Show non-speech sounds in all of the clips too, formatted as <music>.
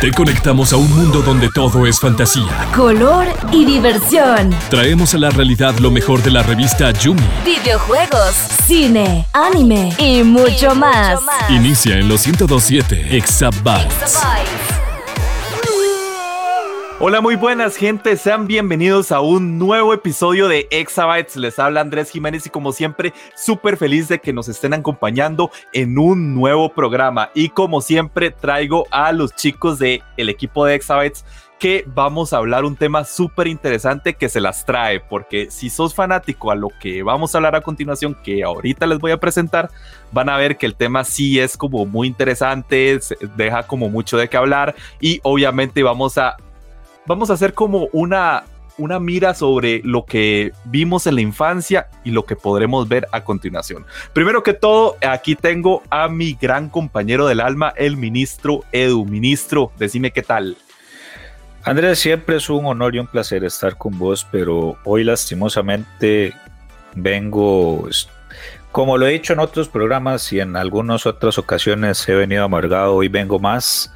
Te conectamos a un mundo donde todo es fantasía, color y diversión. Traemos a la realidad lo mejor de la revista Yumi. Videojuegos, cine, anime y mucho, más. Inicia en los 1027 Exabytes. Hola, muy buenas gente, sean bienvenidos a un nuevo episodio de Exabytes. Les habla Andrés Jiménez y como siempre, súper feliz de que nos estén acompañando en un nuevo programa. Y como siempre, traigo a los chicos del el equipo de Exabytes que vamos a hablar un tema súper interesante que se las trae, porque si sos fanático a lo que vamos a hablar a continuación, que ahorita les voy a presentar, van a ver que el tema sí es como muy interesante, deja como mucho de qué hablar y obviamente vamos a vamos a hacer como una, una mira sobre lo que vimos en la infancia y lo que podremos ver a continuación. Primero que todo, aquí tengo a mi gran compañero del alma, el ministro Edu. Ministro, decime qué tal. Andrés, siempre es un honor y un placer estar con vos, pero hoy lastimosamente vengo, como lo he dicho en otros programas y en algunas otras ocasiones he venido amargado, hoy vengo más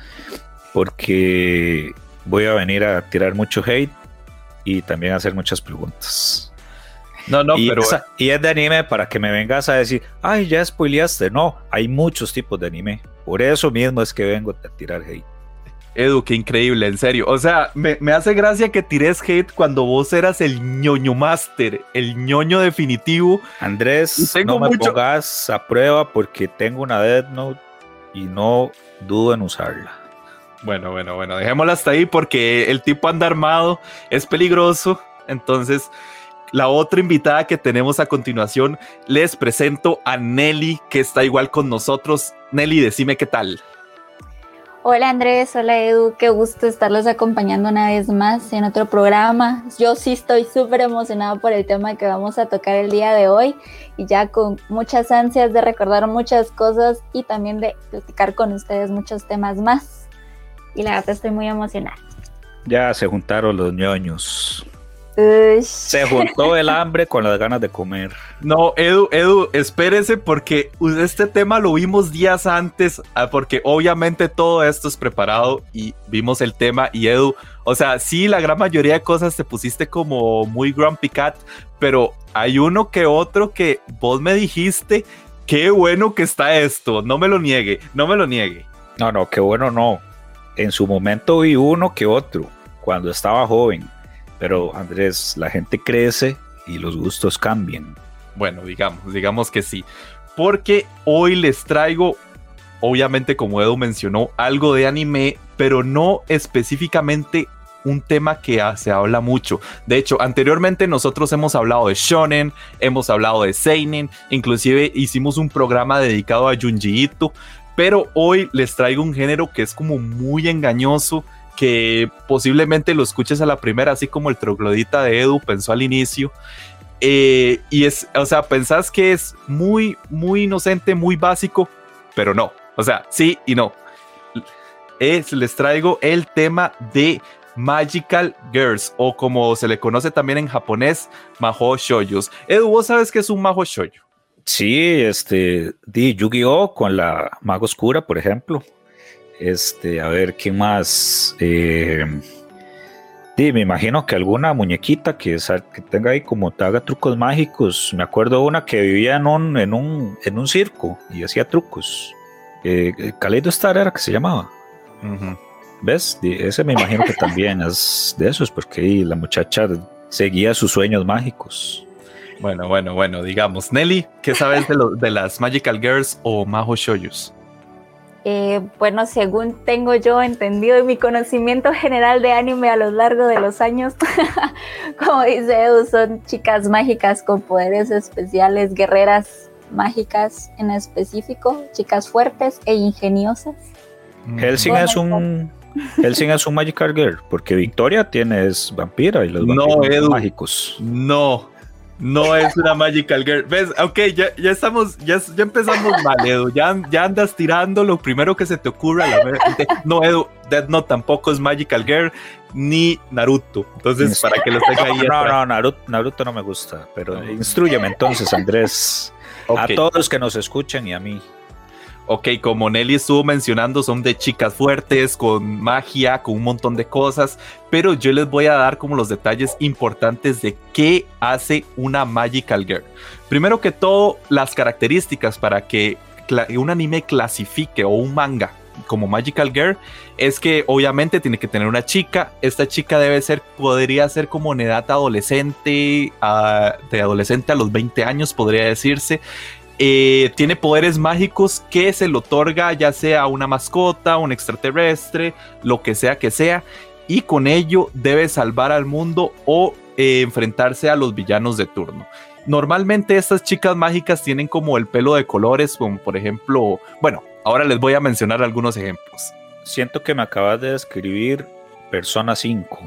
porque voy a venir a tirar mucho hate y también a hacer muchas preguntas. No, no, pero. y es de anime para que me vengas a decir, ay, ya spoileaste. No, hay muchos tipos de anime. Por eso mismo es que vengo a tirar hate. Edu, qué increíble, en serio. O sea, me, hace gracia que tires hate cuando vos eras el ñoño master, el ñoño definitivo. Andrés, no me pongas a prueba porque tengo una Death Note y no dudo en usarla. Bueno, bueno, bueno, dejémosla hasta ahí porque el tipo anda armado, es peligroso. Entonces, la otra invitada que tenemos a continuación, les presento a Nelly, que está igual con nosotros. Nelly, decime qué tal. Hola Andrés, hola Edu, qué gusto estarlos acompañando una vez más en otro programa. Yo sí estoy súper emocionada por el tema que vamos a tocar el día de hoy y ya con muchas ansias de recordar muchas cosas y también de platicar con ustedes muchos temas más y la verdad estoy muy emocionada. Ya se juntaron los ñoños. Se juntó el hambre con las ganas de comer. No, Edu, Edu, espérese porque este tema lo vimos días antes, ah, porque obviamente todo esto es preparado y vimos el tema y Edu, o sea, sí, la gran mayoría de cosas te pusiste como muy grumpy cat, pero hay uno que otro que vos me dijiste, qué bueno que está esto, no me lo niegue, no me lo niegue. No, no, qué bueno no en su momento vi uno que otro cuando estaba joven, pero Andrés, la gente crece y los gustos cambian. Bueno, digamos, digamos que sí, porque hoy les traigo, obviamente como Edu mencionó, algo de anime, pero no específicamente un tema que se habla mucho. De hecho, anteriormente nosotros hemos hablado de shonen, hemos hablado de seinen, inclusive hicimos un programa dedicado a Junji Ito, pero hoy les traigo un género que es como muy engañoso, que posiblemente lo escuches a la primera, así como el troglodita de Edu pensó al inicio. Eh, y es, o sea, pensás que es muy, muy inocente, muy básico, pero no. O sea, sí y no. Es, les traigo el tema de Magical Girls, o como se le conoce también en japonés, Maho Shoyos. Edu, ¿vos sabes qué es un Maho Shoyo? Sí, este, di Yu-Gi-Oh! con la Mago Oscura, por ejemplo. Este, a ver, ¿qué más? Eh, di, me imagino que alguna muñequita que, que tenga ahí como te haga trucos mágicos. Me acuerdo una que vivía en un, en un, en un circo y hacía trucos. Eh, Kaleido Star era que se llamaba. ¿Ves? ese me imagino que también es de esos, porque la muchacha seguía sus sueños mágicos. Bueno, bueno, bueno, digamos. Nelly, ¿qué sabes de, de las Magical Girls o Maho Shoyus? Eh, bueno, según tengo yo entendido en mi conocimiento general de anime a lo largo de los años, <laughs> como dice Edu, son chicas mágicas con poderes especiales, guerreras mágicas en específico, chicas fuertes e ingeniosas. Mm. Helsing es un <laughs> Helsing es un Magical Girl, porque Victoria tiene es vampira y los vampiros no, mágicos. No, no es una Magical Girl. ¿Ves? Ok, ya, ya estamos, ya, ya empezamos mal, Edu. Ya, ya andas tirando lo primero que se te ocurra. no, Edu, Death Note tampoco es Magical Girl ni Naruto. Entonces, para que lo tenga ahí. No, no, Naruto, Naruto no me gusta. Pero instruyeme entonces, Andrés. A todos los que nos escuchan y a mí. Ok, como Nelly estuvo mencionando, son de chicas fuertes, con magia, con un montón de cosas, pero yo les voy a dar como los detalles importantes de qué hace una Magical Girl. Primero que todo, las características para que un anime clasifique o un manga como Magical Girl es que obviamente tiene que tener una chica. Esta chica debe ser, podría ser como en edad adolescente, de adolescente a los 20 años, podría decirse. Eh, tiene poderes mágicos que se le otorga ya sea una mascota, un extraterrestre, lo que sea que sea, y con ello debe salvar al mundo o eh, enfrentarse a los villanos de turno. Normalmente estas chicas mágicas tienen como el pelo de colores, como por ejemplo, bueno, ahora les voy a mencionar algunos ejemplos. Siento que me acabas de describir Persona 5,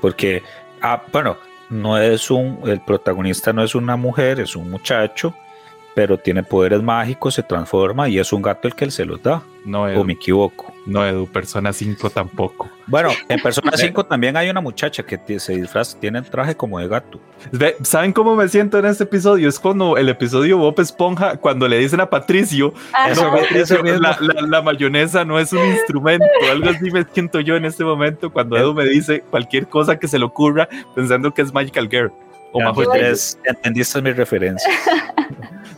porque, ah, bueno, no es un, el protagonista no es una mujer, es un muchacho pero tiene poderes mágicos, se transforma y es un gato el que él se los da. No, Edu. ¿O me equivoco? No, Edu, Persona 5 tampoco. Bueno, en Persona <laughs> 5 también hay una muchacha que se disfraza, tiene el traje como de gato. ¿Saben cómo me siento en este episodio? Es cuando el episodio Bob Esponja, cuando le dicen a Patricio, la, mayonesa no es un instrumento. Algo así me siento yo en este momento cuando Edu me dice cualquier cosa que se le ocurra pensando que es Magical Girl. O entendiste mi referencia. <laughs>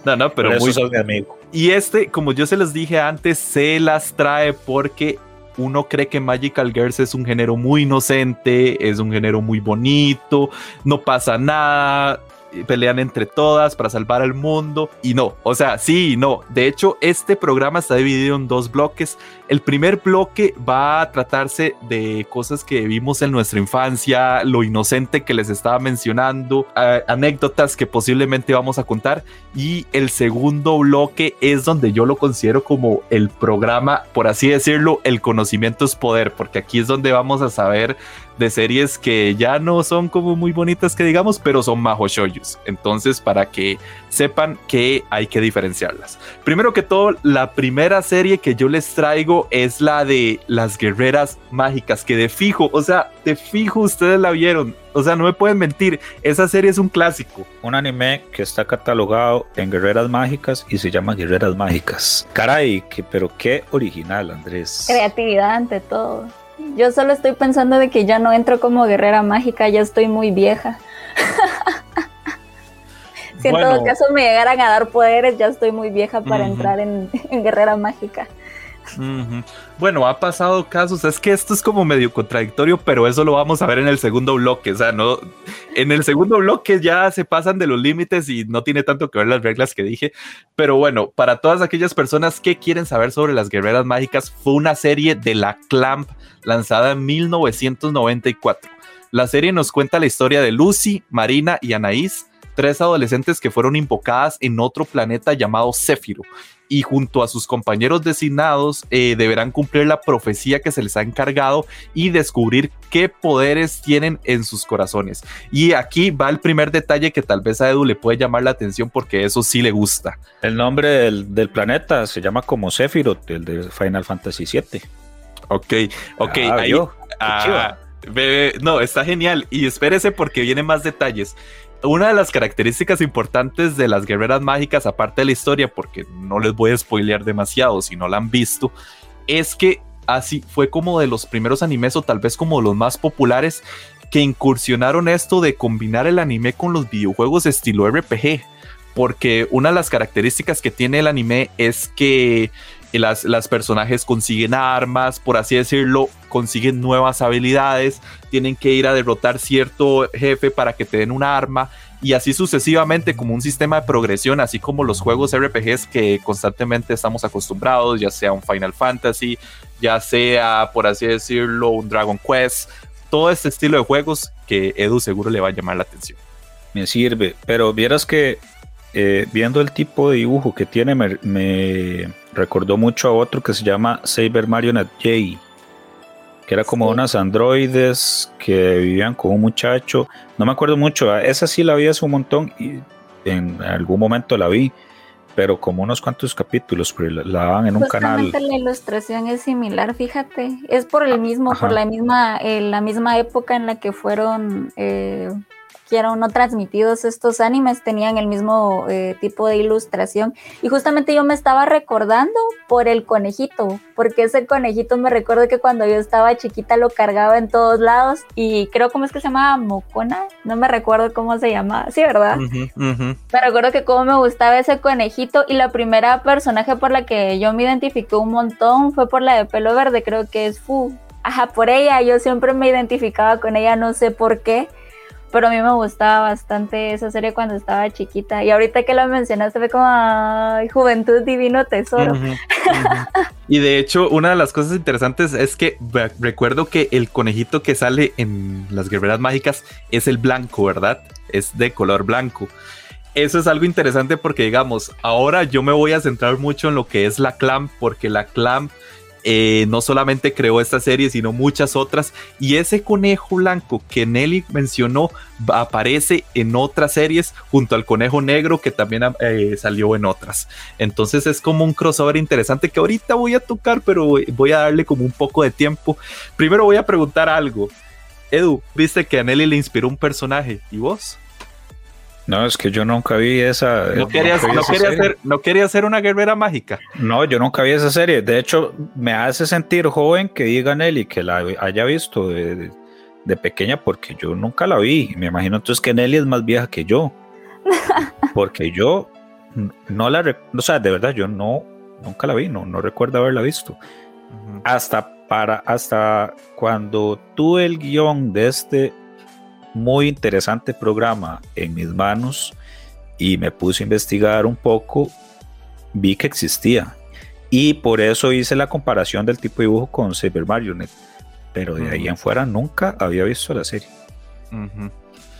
No, no, pero muy. mi amigo. Y este, como yo se les dije antes, se las trae porque uno cree que Magical Girls es un género muy inocente, es un género muy bonito, no pasa nada, pelean entre todas para salvar al mundo y no, o sea, sí y no. De hecho, este programa está dividido en dos bloques. El primer bloque va a tratarse de cosas que vimos en nuestra infancia, lo inocente que les estaba mencionando, anécdotas que posiblemente vamos a contar. Y el segundo bloque es donde yo lo considero como el programa, por así decirlo, el conocimiento es poder, porque aquí es donde vamos a saber de series que ya no son como muy bonitas que digamos, pero son majo shoyus. Entonces, para que sepan que hay que diferenciarlas. Primero que todo, la primera serie que yo les traigo es la de las guerreras mágicas, que de fijo, o sea, de fijo ustedes la vieron. O sea, no me pueden mentir, esa serie es un clásico. Un anime que está catalogado en Guerreras Mágicas y se llama Guerreras Mágicas. Caray, que, pero qué original, Andrés. Creatividad ante todo. Yo solo estoy pensando de que ya no entro como guerrera mágica, ya estoy muy vieja. <laughs> si en todo caso me llegaran a dar poderes, ya estoy muy vieja para entrar <laughs> en, guerrera mágica. Bueno, ha pasado casos, es que esto es como medio contradictorio, pero eso lo vamos a ver en el segundo bloque, o sea, no, en el segundo bloque ya se pasan de los límites y no tiene tanto que ver las reglas que dije, pero bueno, para todas aquellas personas que quieren saber sobre las guerreras mágicas, fue una serie de la Clamp lanzada en 1994. La serie nos cuenta la historia de Lucy, Marina y Anaís, tres adolescentes que fueron invocadas en otro planeta llamado Céfiro y junto a sus compañeros designados eh, deberán cumplir la profecía que se les ha encargado y descubrir qué poderes tienen en sus corazones. Y aquí va el primer detalle que tal vez a Edu le puede llamar la atención porque eso sí le gusta. El nombre del, planeta se llama como Sephiroth, el de Final Fantasy VII. Ok, ok. Ah, no, está genial. Y espérese porque vienen más detalles. Una de las características importantes de las guerreras mágicas, aparte de la historia, porque no les voy a spoilear demasiado si no la han visto, es que así fue como de los primeros animes o tal vez como los más populares que incursionaron esto de combinar el anime con los videojuegos estilo RPG. Porque una de las características que tiene el anime es que las, las personajes consiguen armas, por así decirlo, consiguen nuevas habilidades, tienen que ir a derrotar cierto jefe para que te den un arma y así sucesivamente como un sistema de progresión, así como los juegos RPGs que constantemente estamos acostumbrados, ya sea un Final Fantasy, ya sea, por así decirlo, un Dragon Quest, todo este estilo de juegos que Edu seguro le va a llamar la atención. Me sirve, pero vieras que eh, viendo el tipo de dibujo que tiene, me, recordó mucho a otro que se llama Saber Marionette J, que era como unas androides que vivían con un muchacho. No me acuerdo mucho, esa sí la vi hace un montón y en algún momento la vi, pero como unos cuantos capítulos, pero la, daban en un canal. La ilustración es similar, fíjate, es por el mismo, por la misma, eh, la misma época en la que fueron. Eh, quiero no transmitidos estos animes tenían el mismo eh, tipo de ilustración. Y justamente yo me estaba recordando por el conejito, porque ese conejito me recuerdo que cuando yo estaba chiquita lo cargaba en todos lados y creo cómo es que se llamaba Mocona, no me recuerdo cómo se llamaba, sí, ¿verdad? Me recuerdo que como me gustaba ese conejito y la primera personaje por la que yo me identifiqué un montón fue por la de pelo verde, creo que es Fu. Ajá, por ella, yo siempre me identificaba con ella, no sé por qué pero a mí me gustaba bastante esa serie cuando estaba chiquita. Y ahorita que la mencionaste fue como, Juventud Divino Tesoro. y de hecho, una de las cosas interesantes es que recuerdo que el conejito que sale en las guerreras mágicas es el blanco, ¿verdad? Es de color blanco. Eso es algo interesante porque, digamos, ahora yo me voy a centrar mucho en lo que es la clan, porque la clan eh, no solamente creó esta serie, sino muchas otras. Y ese conejo blanco que Nelly mencionó aparece en otras series junto al conejo negro que también eh, salió en otras. Entonces es como un crossover interesante que ahorita voy a tocar, pero voy a darle como un poco de tiempo. Primero voy a preguntar algo. Edu, viste que a Nelly le inspiró un personaje. ¿Y vos? No, es que yo nunca vi esa. ¿No, quería, hacer, una guerrera mágica? No, yo nunca vi esa serie. De hecho, me hace sentir joven que diga Nelly que la haya visto de, pequeña porque yo nunca la vi. Me imagino entonces que Nelly es más vieja que yo. <laughs> Porque yo no la. O sea, de verdad, yo no. Nunca la vi, no, no recuerdo haberla visto. Hasta para. Hasta cuando tuve el guion de este muy interesante programa en mis manos y me puse a investigar un poco, vi que existía. Y por eso hice la comparación del tipo de dibujo con Saber Marionette. Pero de ahí en fuera nunca había visto la serie.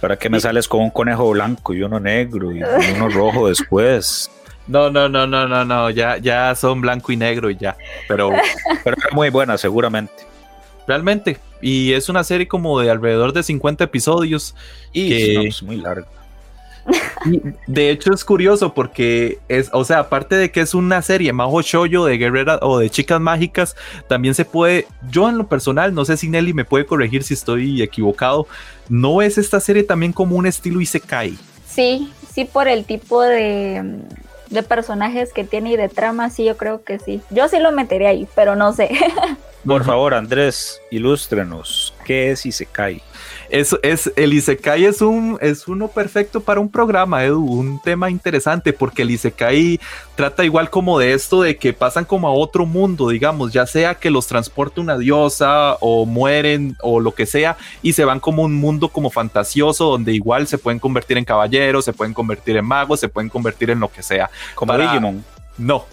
¿Para qué me sales con un conejo blanco y uno negro y uno <laughs> rojo después? No, no, no, no, no, no, ya, ya son blanco y negro y ya. Pero, pero muy buena, seguramente. Realmente, y es una serie como de alrededor de 50 episodios. Y que, es muy larga. de hecho es curioso porque es, o sea, aparte de que es una serie majo shoyo de guerrera o de chicas mágicas, también se puede, yo en lo personal, no sé si Nelly me puede corregir si estoy equivocado, ¿no es esta serie también como un estilo Isekai? Sí, sí por el tipo de, de personajes que tiene y de trama, sí, yo creo que sí. Yo sí lo metería ahí, pero no sé. <laughs> Por favor, Andrés, ilústrenos. ¿Qué es Isekai? Es, es, el Isekai es, un, es uno perfecto para un programa, Edu, un tema interesante, porque el Isekai trata igual como de esto, de que pasan como a otro mundo, digamos, ya sea que los transporte una diosa o mueren o lo que sea, y se van como un mundo como fantasioso, donde igual se pueden convertir en caballeros, se pueden convertir en magos, se pueden convertir en lo que sea. Como Digimon. No,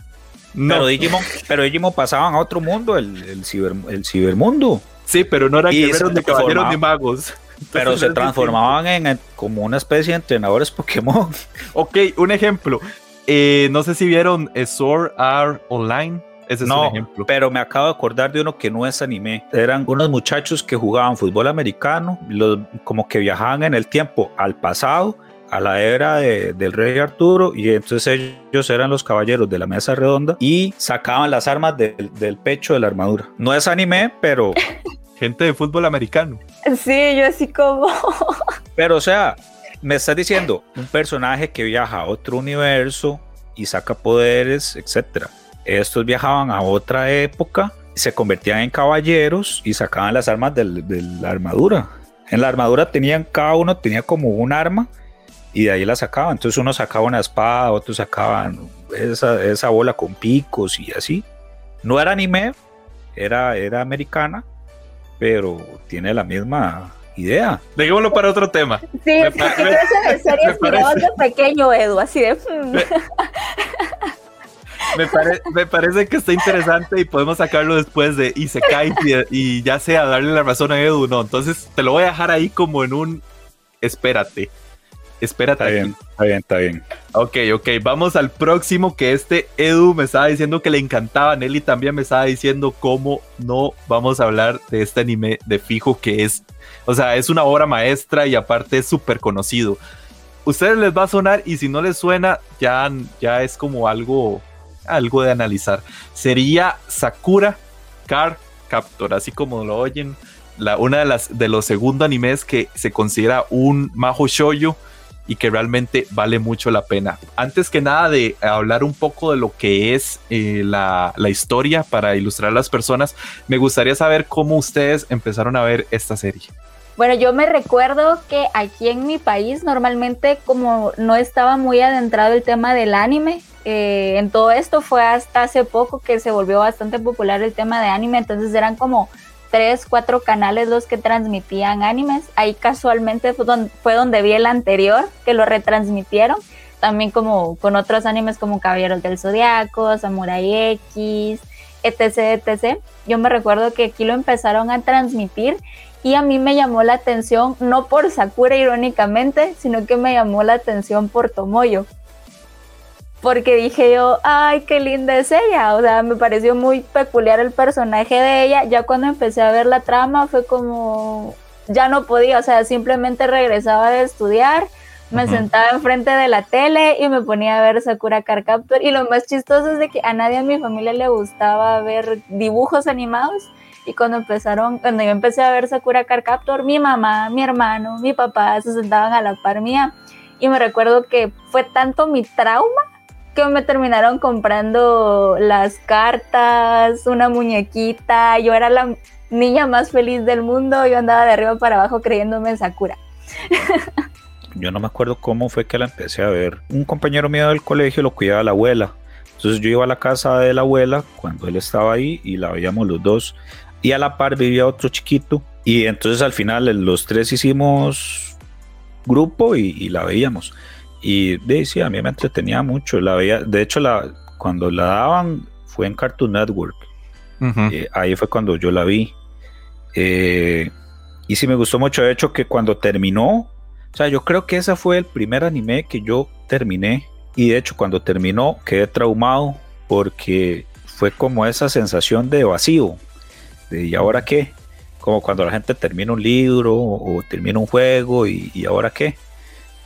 pero Digimon, pero Digimon pasaban a otro mundo, el, el, ciber, el cibermundo. Sí, pero no eran guerreros de caballeros ni magos. Pero se transformaban en, como una especie de entrenadores Pokémon. <laughs> Ok, un ejemplo. Eh, no sé si vieron eh, Sword Art Online. Ese es un ejemplo. Pero me acabo de acordar de uno que no es anime. Eran unos muchachos que jugaban fútbol americano, los, como que viajaban en el tiempo al pasado a la era del rey Arturo y entonces ellos eran los caballeros de la mesa redonda y sacaban las armas del pecho de la armadura. No es anime, pero... <laughs> Gente de fútbol americano. Sí, yo así como... pero o sea, me estás diciendo un personaje que viaja a otro universo y saca poderes, etc. Estos viajaban a otra época, se convertían en caballeros y sacaban las armas de la armadura. En la armadura tenían, cada uno tenía como un arma y de ahí la sacaba. Entonces uno sacaba una espada, otros sacaban esa, esa bola con picos y así. No era anime, era, era americana, pero tiene la misma idea. Dejémoslo para otro tema. Sí, me, me, series de pequeño, Edu, así de... Hmm. Me, me, parece que está interesante y podemos sacarlo después de y se cae y, ya sea darle la razón a Edu, no. Entonces te lo voy a dejar ahí como en un espérate. Espérate. Está bien, está bien, está bien. Ok, ok, vamos al próximo que este Edu me estaba diciendo que le encantaba, Nelly también me estaba diciendo cómo no vamos a hablar de este anime de fijo que es, o sea, es una obra maestra y aparte es súper conocido. Ustedes les va a sonar y si no les suena ya, ya es como algo, algo de analizar. Sería Sakura Car Captor, así como lo oyen la, una de las de los segundos animes que se considera un majo shoyo y que realmente vale mucho la pena. Antes que nada de hablar un poco de lo que es eh, la, la, historia para ilustrar a las personas, me gustaría saber cómo ustedes empezaron a ver esta serie. Bueno, yo me recuerdo que aquí en mi país normalmente como no estaba muy adentrado el tema del anime, eh, en todo esto fue hasta hace poco que se volvió bastante popular el tema de anime, entonces eran como tres, cuatro canales los que transmitían animes. Ahí casualmente fue donde, fue vi el anterior, que lo retransmitieron. También como con otros animes como Caballeros del Zodiaco, Samurai X, etc, etc. Yo me recuerdo que aquí lo empezaron a transmitir y a mí me llamó la atención, no por Sakura irónicamente, sino que me llamó la atención por Tomoyo porque dije yo, ay, qué linda es ella, o sea, me pareció muy peculiar el personaje de ella, ya cuando empecé a ver la trama fue como, ya no podía, o sea, simplemente regresaba de estudiar, me sentaba enfrente de la tele y me ponía a ver Sakura Car Captor, y lo más chistoso es de que a nadie en mi familia le gustaba ver dibujos animados, y cuando empezaron, cuando yo empecé a ver Sakura Car Captor, mi mamá, mi hermano, mi papá se sentaban a la par mía, y me recuerdo que fue tanto mi trauma que me terminaron comprando las cartas, una muñequita. Yo era la niña más feliz del mundo. Yo andaba de arriba para abajo creyéndome en Sakura. <laughs> yo no me acuerdo cómo fue que la empecé a ver. Un compañero mío del colegio lo cuidaba la abuela. Entonces yo iba a la casa de la abuela cuando él estaba ahí y la veíamos los dos. Y a la par vivía otro chiquito. Y entonces al final los tres hicimos grupo y, y la veíamos. Y sí, a mí me entretenía mucho. La veía, de hecho, la, cuando la daban fue en Cartoon Network. Eh, ahí fue cuando yo la vi. Eh, y sí me gustó mucho. De hecho, que cuando terminó, o sea, yo creo que ese fue el primer anime que yo terminé. Y de hecho, cuando terminó, quedé traumado porque fue como esa sensación de vacío. De, ¿y ahora qué? Como cuando la gente termina un libro o, termina un juego y, y ahora qué.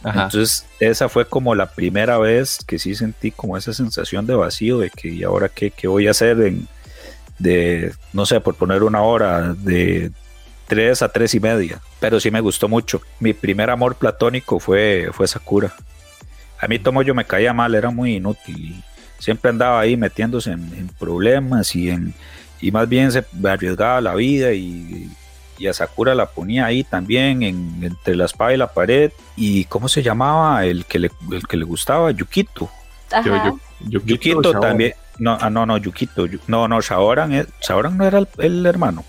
Entonces, esa fue como la primera vez que sí sentí como esa sensación de vacío, de que, ¿y ahora qué, qué voy a hacer? En, de, no sé, por poner una hora, de 3 a 3 y media. Pero sí me gustó mucho. Mi primer amor platónico fue, fue Sakura. A mí Tomoyo me caía mal, era muy inútil. Siempre andaba ahí metiéndose en, problemas y, en, y más bien se arriesgaba la vida y y a Sakura la ponía ahí también entre la espada y la pared. ¿Y cómo se llamaba el que le, el que le gustaba? Yukito. Yukito, también. No, ah, no, no, Yukito. No, no, Shaoran, Shaoran no era el, hermano.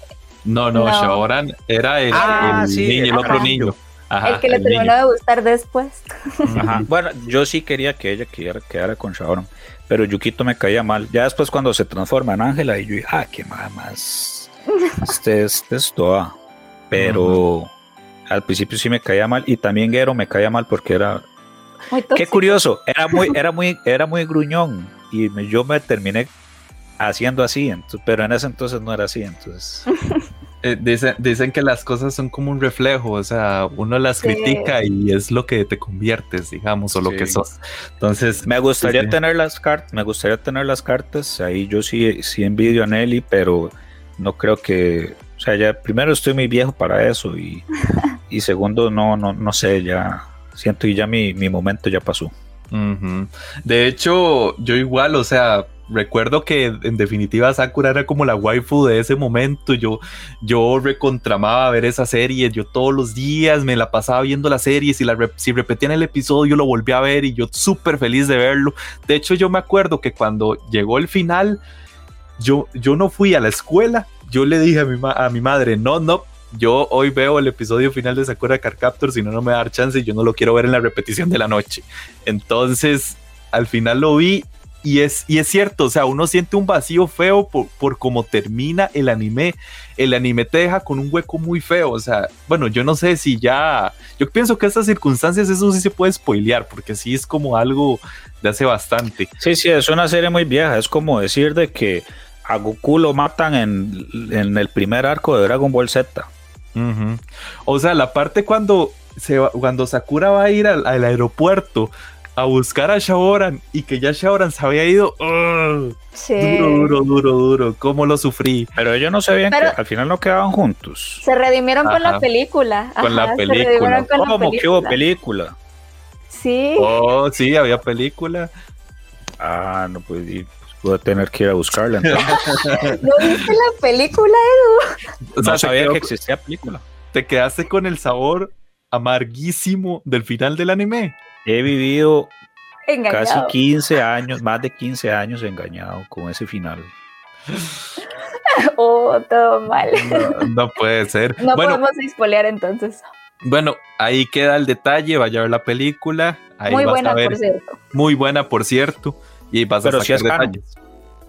No, no, Shaoran era el, ah, el otro niño. el que le terminó de gustar después. <laughs> Bueno, yo sí quería que ella quedara, quedara con Shaoran, pero Yukito me caía mal. Ya después cuando se transforma en Ángela y yo dije, ah, qué más. <laughs> Este es, este es toda pero al principio sí me caía mal y también Gero me caía mal porque era qué curioso, era muy <laughs> era muy era muy gruñón y yo me terminé haciendo así, pero en ese entonces no era así, entonces. <laughs> Eh, dicen, que las cosas son como un reflejo, o sea, uno las critica y es lo que te conviertes, digamos, o lo que sos. Entonces, me gustaría tener las cartas, me gustaría tener las cartas, ahí yo sí, sí envidio a Nelly, pero no creo que o sea, ya primero estoy muy viejo para eso y, <laughs> segundo, no, no, no sé, ya siento que ya mi, momento ya pasó. De hecho, yo igual, o sea, recuerdo que en definitiva Sakura era como la waifu de ese momento. Yo, yo recontramaba ver esa serie. Yo todos los días me la pasaba viendo la serie. Si, la, si repetían el episodio, yo lo volví a ver y yo súper feliz de verlo. De hecho, yo me acuerdo que cuando llegó el final, yo, yo no fui a la escuela yo le dije a mi, a mi madre, no, no, yo hoy veo el episodio final de Sakura Car Captor, si no, no me da chance y yo no lo quiero ver en la repetición de la noche. Entonces, al final lo vi y es, y es cierto, o sea, uno siente un vacío feo por, por cómo termina el anime. El anime te deja con un hueco muy feo, o sea, bueno, yo no sé si ya, yo pienso que estas circunstancias eso sí se puede spoilear, porque sí es como algo de hace bastante. Sí, sí, es una serie muy vieja, es como decir de que a Goku lo matan en, el primer arco de Dragon Ball Z. O sea, la parte cuando, se cuando Sakura va a ir al, aeropuerto a buscar a Shaoran y que ya Shaoran se había ido. Sí. Duro, duro, duro, duro. ¿Cómo lo sufrí? Pero ellos no sabían Pero- que al final no quedaban juntos. Se redimieron con la película. Con la película. con la ¿Cómo que hubo película. Sí. Oh, sí, había película. Ah, no, pues, y, pues, voy a tener que ir a buscarla. <laughs> entonces. ¿No viste la película, Edu? O sea, no sabía quedó- que existía película. te quedaste con el sabor amarguísimo del final del anime. He vivido Engañado. casi 15 años, más de 15 años engañado con ese final. <laughs> Oh, todo mal. No, no puede ser. No bueno, podemos spoilear entonces. bueno, ahí queda el detalle. Vaya a ver la película. Ahí Muy vas buena, a ver. por cierto. Muy buena, por cierto. Y vas Pero a sí sacar es canon.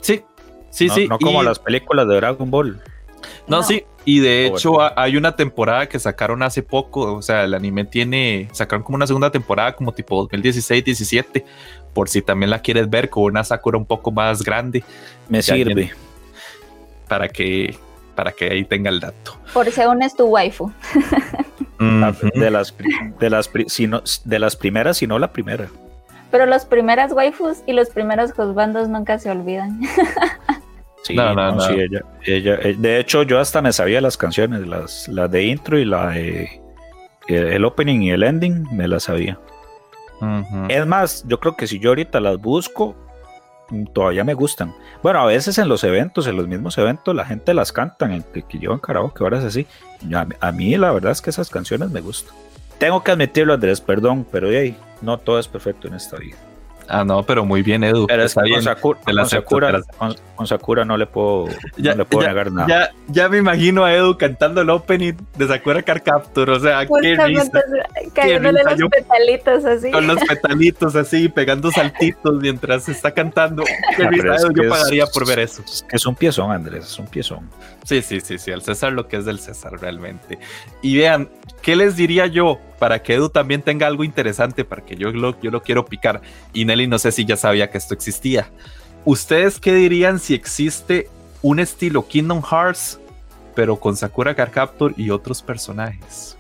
Sí, sí, no, sí. no como y- las películas de Dragon Ball. No, No. sí, y de Oh, hecho bueno. hay una temporada que sacaron hace poco, o sea, el anime tiene, sacaron como una segunda temporada como tipo 2016-17, por si también la quieres ver con una Sakura un poco más grande, Me sirve. para que, para que ahí tenga el dato. Por según es tu waifu. <laughs> De las, de, las, si no- de las primeras, si no la primera. Pero las primeras waifus y los primeros husbandos nunca se olvidan. <laughs> Sí, No, no, no. sí, ella, ella, eh, de hecho, yo hasta me sabía las canciones, las, las de intro y la de el, el opening y el ending, me las sabía. Es más, yo creo que si yo ahorita las busco, mm, todavía me gustan. Bueno, a veces en los eventos, en los mismos eventos, la gente las cantan, en que, que llevan karaoke, ahora es así. A, a mí la verdad es que esas canciones me gustan. Tengo que admitirlo, Andrés, perdón, pero ahí, no todo es perfecto en esta vida. Ah, no, pero muy bien, Edu. Pero es está que bien. con Sakura, te la con acepto, Sakura- te la acepto. con- con Sakura no le puedo, Ya- no le puedo ya- negar nada. Ya, ya me imagino a Edu cantando el opening de Sakura Car Capture, o sea, qué risa. Justamente cayéndole risa, los yo- petalitos así. Con los petalitos así, pegando saltitos mientras está cantando. Qué risa, Edu, yo es- pagaría por ver eso. Es que es un piezón, Andrés, es un piezón. Sí, sí, sí, sí, al César lo que es del César realmente. Y vean, ¿qué les diría yo para que Edu también tenga algo interesante, para que yo lo, yo lo quiero picar? Y Nelly no sé si ya sabía que esto existía. ¿Ustedes qué dirían si existe un estilo Kingdom Hearts, pero con Sakura Card Captor y otros personajes?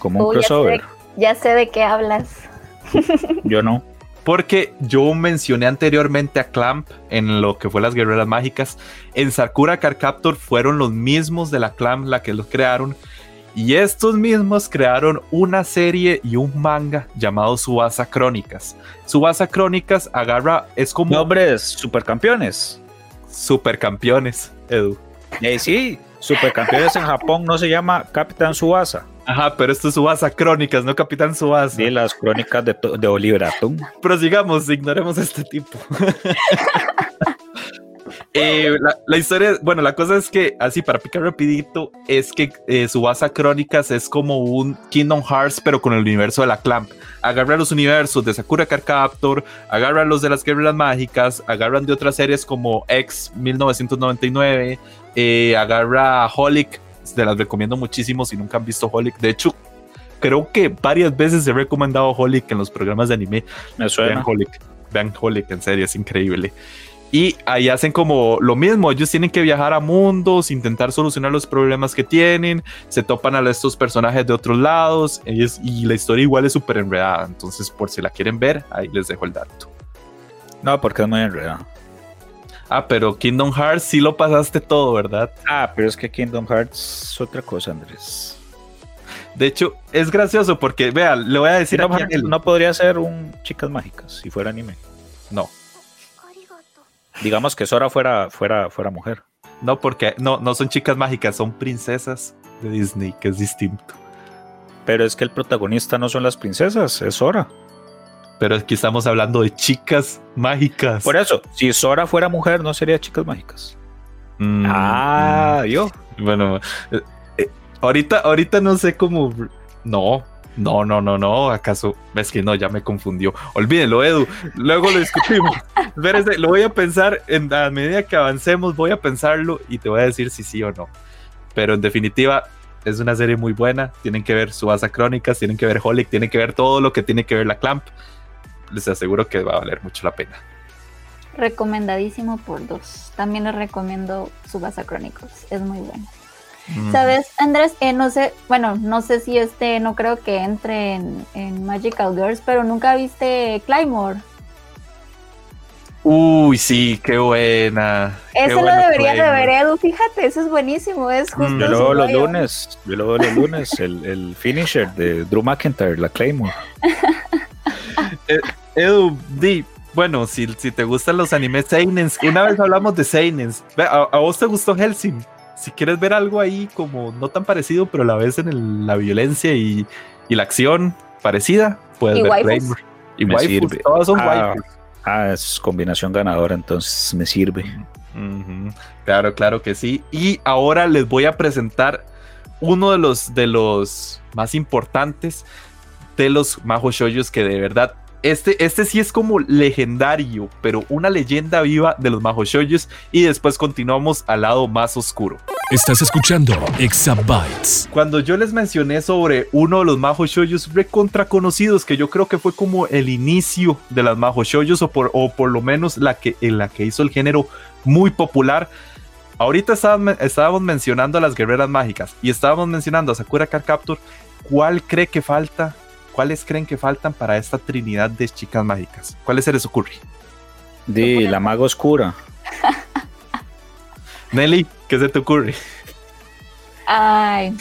Como un Uy, ya sé. crossover. Ya sé de qué hablas. <laughs> Yo no. Porque yo mencioné anteriormente a Clamp en lo que fue las Guerreras Mágicas. En Sakura Card Captor fueron los mismos de la Clamp la que los crearon. Y estos mismos crearon una serie y un manga llamado Subasa Crónicas. Subasa Crónicas agarra, es como Nombres supercampeones. supercampeones, Edu. Eh, sí, supercampeones en Japón no se llama Capitán Suasa. Ajá, pero esto es Subasa Crónicas, no Capitán Subasa. De las crónicas de, de Oliver Atom. prosigamos, ignoremos a este tipo. <laughs> Eh, la, la historia, bueno, la cosa es que, así para picar rapidito, es que eh, Subasa Crónicas es como un Kingdom Hearts, pero con el universo de la Clamp. Agarra los universos de Sakura Card Captor, agarra los de las Guerreras Mágicas, agarran de otras series como X 1999, eh, agarra Holic, te las recomiendo muchísimo si nunca han visto Holic. De hecho, creo que varias veces he recomendado Holic en los programas de anime. Me Vean suena. Holic, vean Holic, en serio, es increíble. Y ahí hacen como lo mismo, ellos tienen que viajar a mundos, intentar solucionar los problemas que tienen, se topan a estos personajes de otros lados, ellos- y la historia igual es súper enredada, entonces por si la quieren ver, ahí les dejo el dato. No, porque es muy enredado. Ah, pero Kingdom Hearts sí lo pasaste todo, ¿verdad? Ah, pero es que Kingdom Hearts es otra cosa, Andrés. De hecho, es gracioso porque, vea, le voy a decir Kingdom a Hearts no podría ser un Chicas Mágicas si fuera anime. no, Digamos que Sora fuera, fuera, fuera mujer. no, porque no, no son chicas mágicas, son princesas de Disney, que es distinto. Pero es que el protagonista no son las princesas, es Sora. Pero aquí estamos hablando de chicas mágicas. Por eso, si Sora fuera mujer, no sería Chicas Mágicas. Mm, Ah, yo. Bueno, eh, eh, ahorita, ahorita no sé cómo. No, no, no, no, no. ¿Acaso? Es que no, ya me confundió. Olvídenlo, Edu. Luego lo discutimos. <laughs> Espérese, lo voy a pensar en, a medida que avancemos. Voy a pensarlo y te voy a decir si sí o no. Pero en definitiva, es una serie muy buena. Tienen que ver Subasa Crónicas, tienen que ver Holic, tienen que ver todo lo que tiene que ver la Clamp. Les aseguro que va a valer mucho la pena. Recomendadísimo por dos. También les recomiendo Subasa Chronicles. Es muy bueno. Sabes, Andrés, eh, no sé, bueno, no sé si este, no creo que entre en, en Magical Girls, pero nunca viste Claymore. Uy, sí, qué buena. Eso lo debería de ver Edu, fíjate, eso es buenísimo, es justo. yo lo veo los lunes, yo lo veo los lunes, <laughs> el, el, finisher de Drew McIntyre, la Claymore. <laughs> Eh, Edu, di, bueno, si, si te gustan los animes Seinens, una vez hablamos de Seinens, a, a vos te gustó Helsing, si quieres ver algo ahí como no tan parecido, pero a la vez en la violencia y, y, la acción parecida, puedes ver Claymore. Y me sirve. todas son ah. Ah, es combinación ganadora, entonces me sirve. Claro, claro que sí. Y ahora les voy a presentar uno de los, de los más importantes de los Majo Shoyos que de verdad este, este sí es como legendario, pero una leyenda viva de los Majo Shoyos. Y después continuamos al lado más oscuro. Estás escuchando Exabytes. Cuando yo les mencioné sobre uno de los Majo Shoyos recontra conocidos, que yo creo que fue como el inicio de las Majo Shoyos, o por, o por lo menos la que, en la que hizo el género muy popular. Ahorita estábamos, estábamos mencionando a las guerreras mágicas y estábamos mencionando a Sakura Card Captor. ¿Cuál cree que falta ¿cuáles creen que faltan para esta trinidad de chicas mágicas? ¿Cuáles se les ocurre? De la maga oscura. <laughs> Nelly, ¿qué se te ocurre? Ay,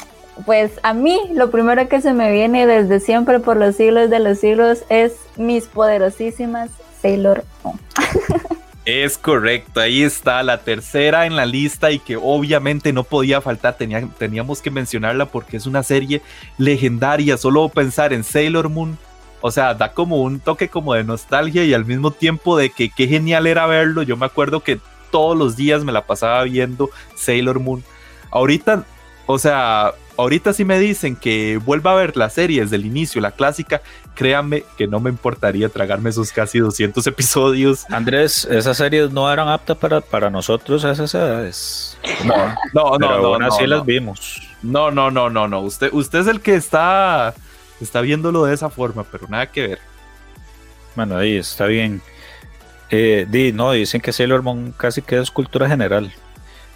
pues a mí lo primero que se me viene desde siempre por los siglos de los siglos es mis poderosísimas Sailor Moon. <laughs> Es correcto, ahí está la tercera en la lista y que obviamente no podía faltar, teníamos que mencionarla porque es una serie legendaria, solo pensar en Sailor Moon, o sea, da como un toque como de nostalgia y al mismo tiempo de que qué genial era verlo, yo me acuerdo que todos los días me la pasaba viendo Sailor Moon. Ahorita, o sea, ahorita si me dicen que vuelva a ver la serie desde el inicio, la clásica, créanme que no me importaría tragarme esos casi 200 <laughs> episodios. Andrés, esas series no eran aptas para, para nosotros a esas edades. No, no, no. Pero aún así las vimos. No, no, no, no, no. Usted, usted es el que está, está viéndolo de esa forma, pero nada que ver. Bueno, ahí está bien. Eh, di, no, dicen que Sailor Moon casi que es cultura general.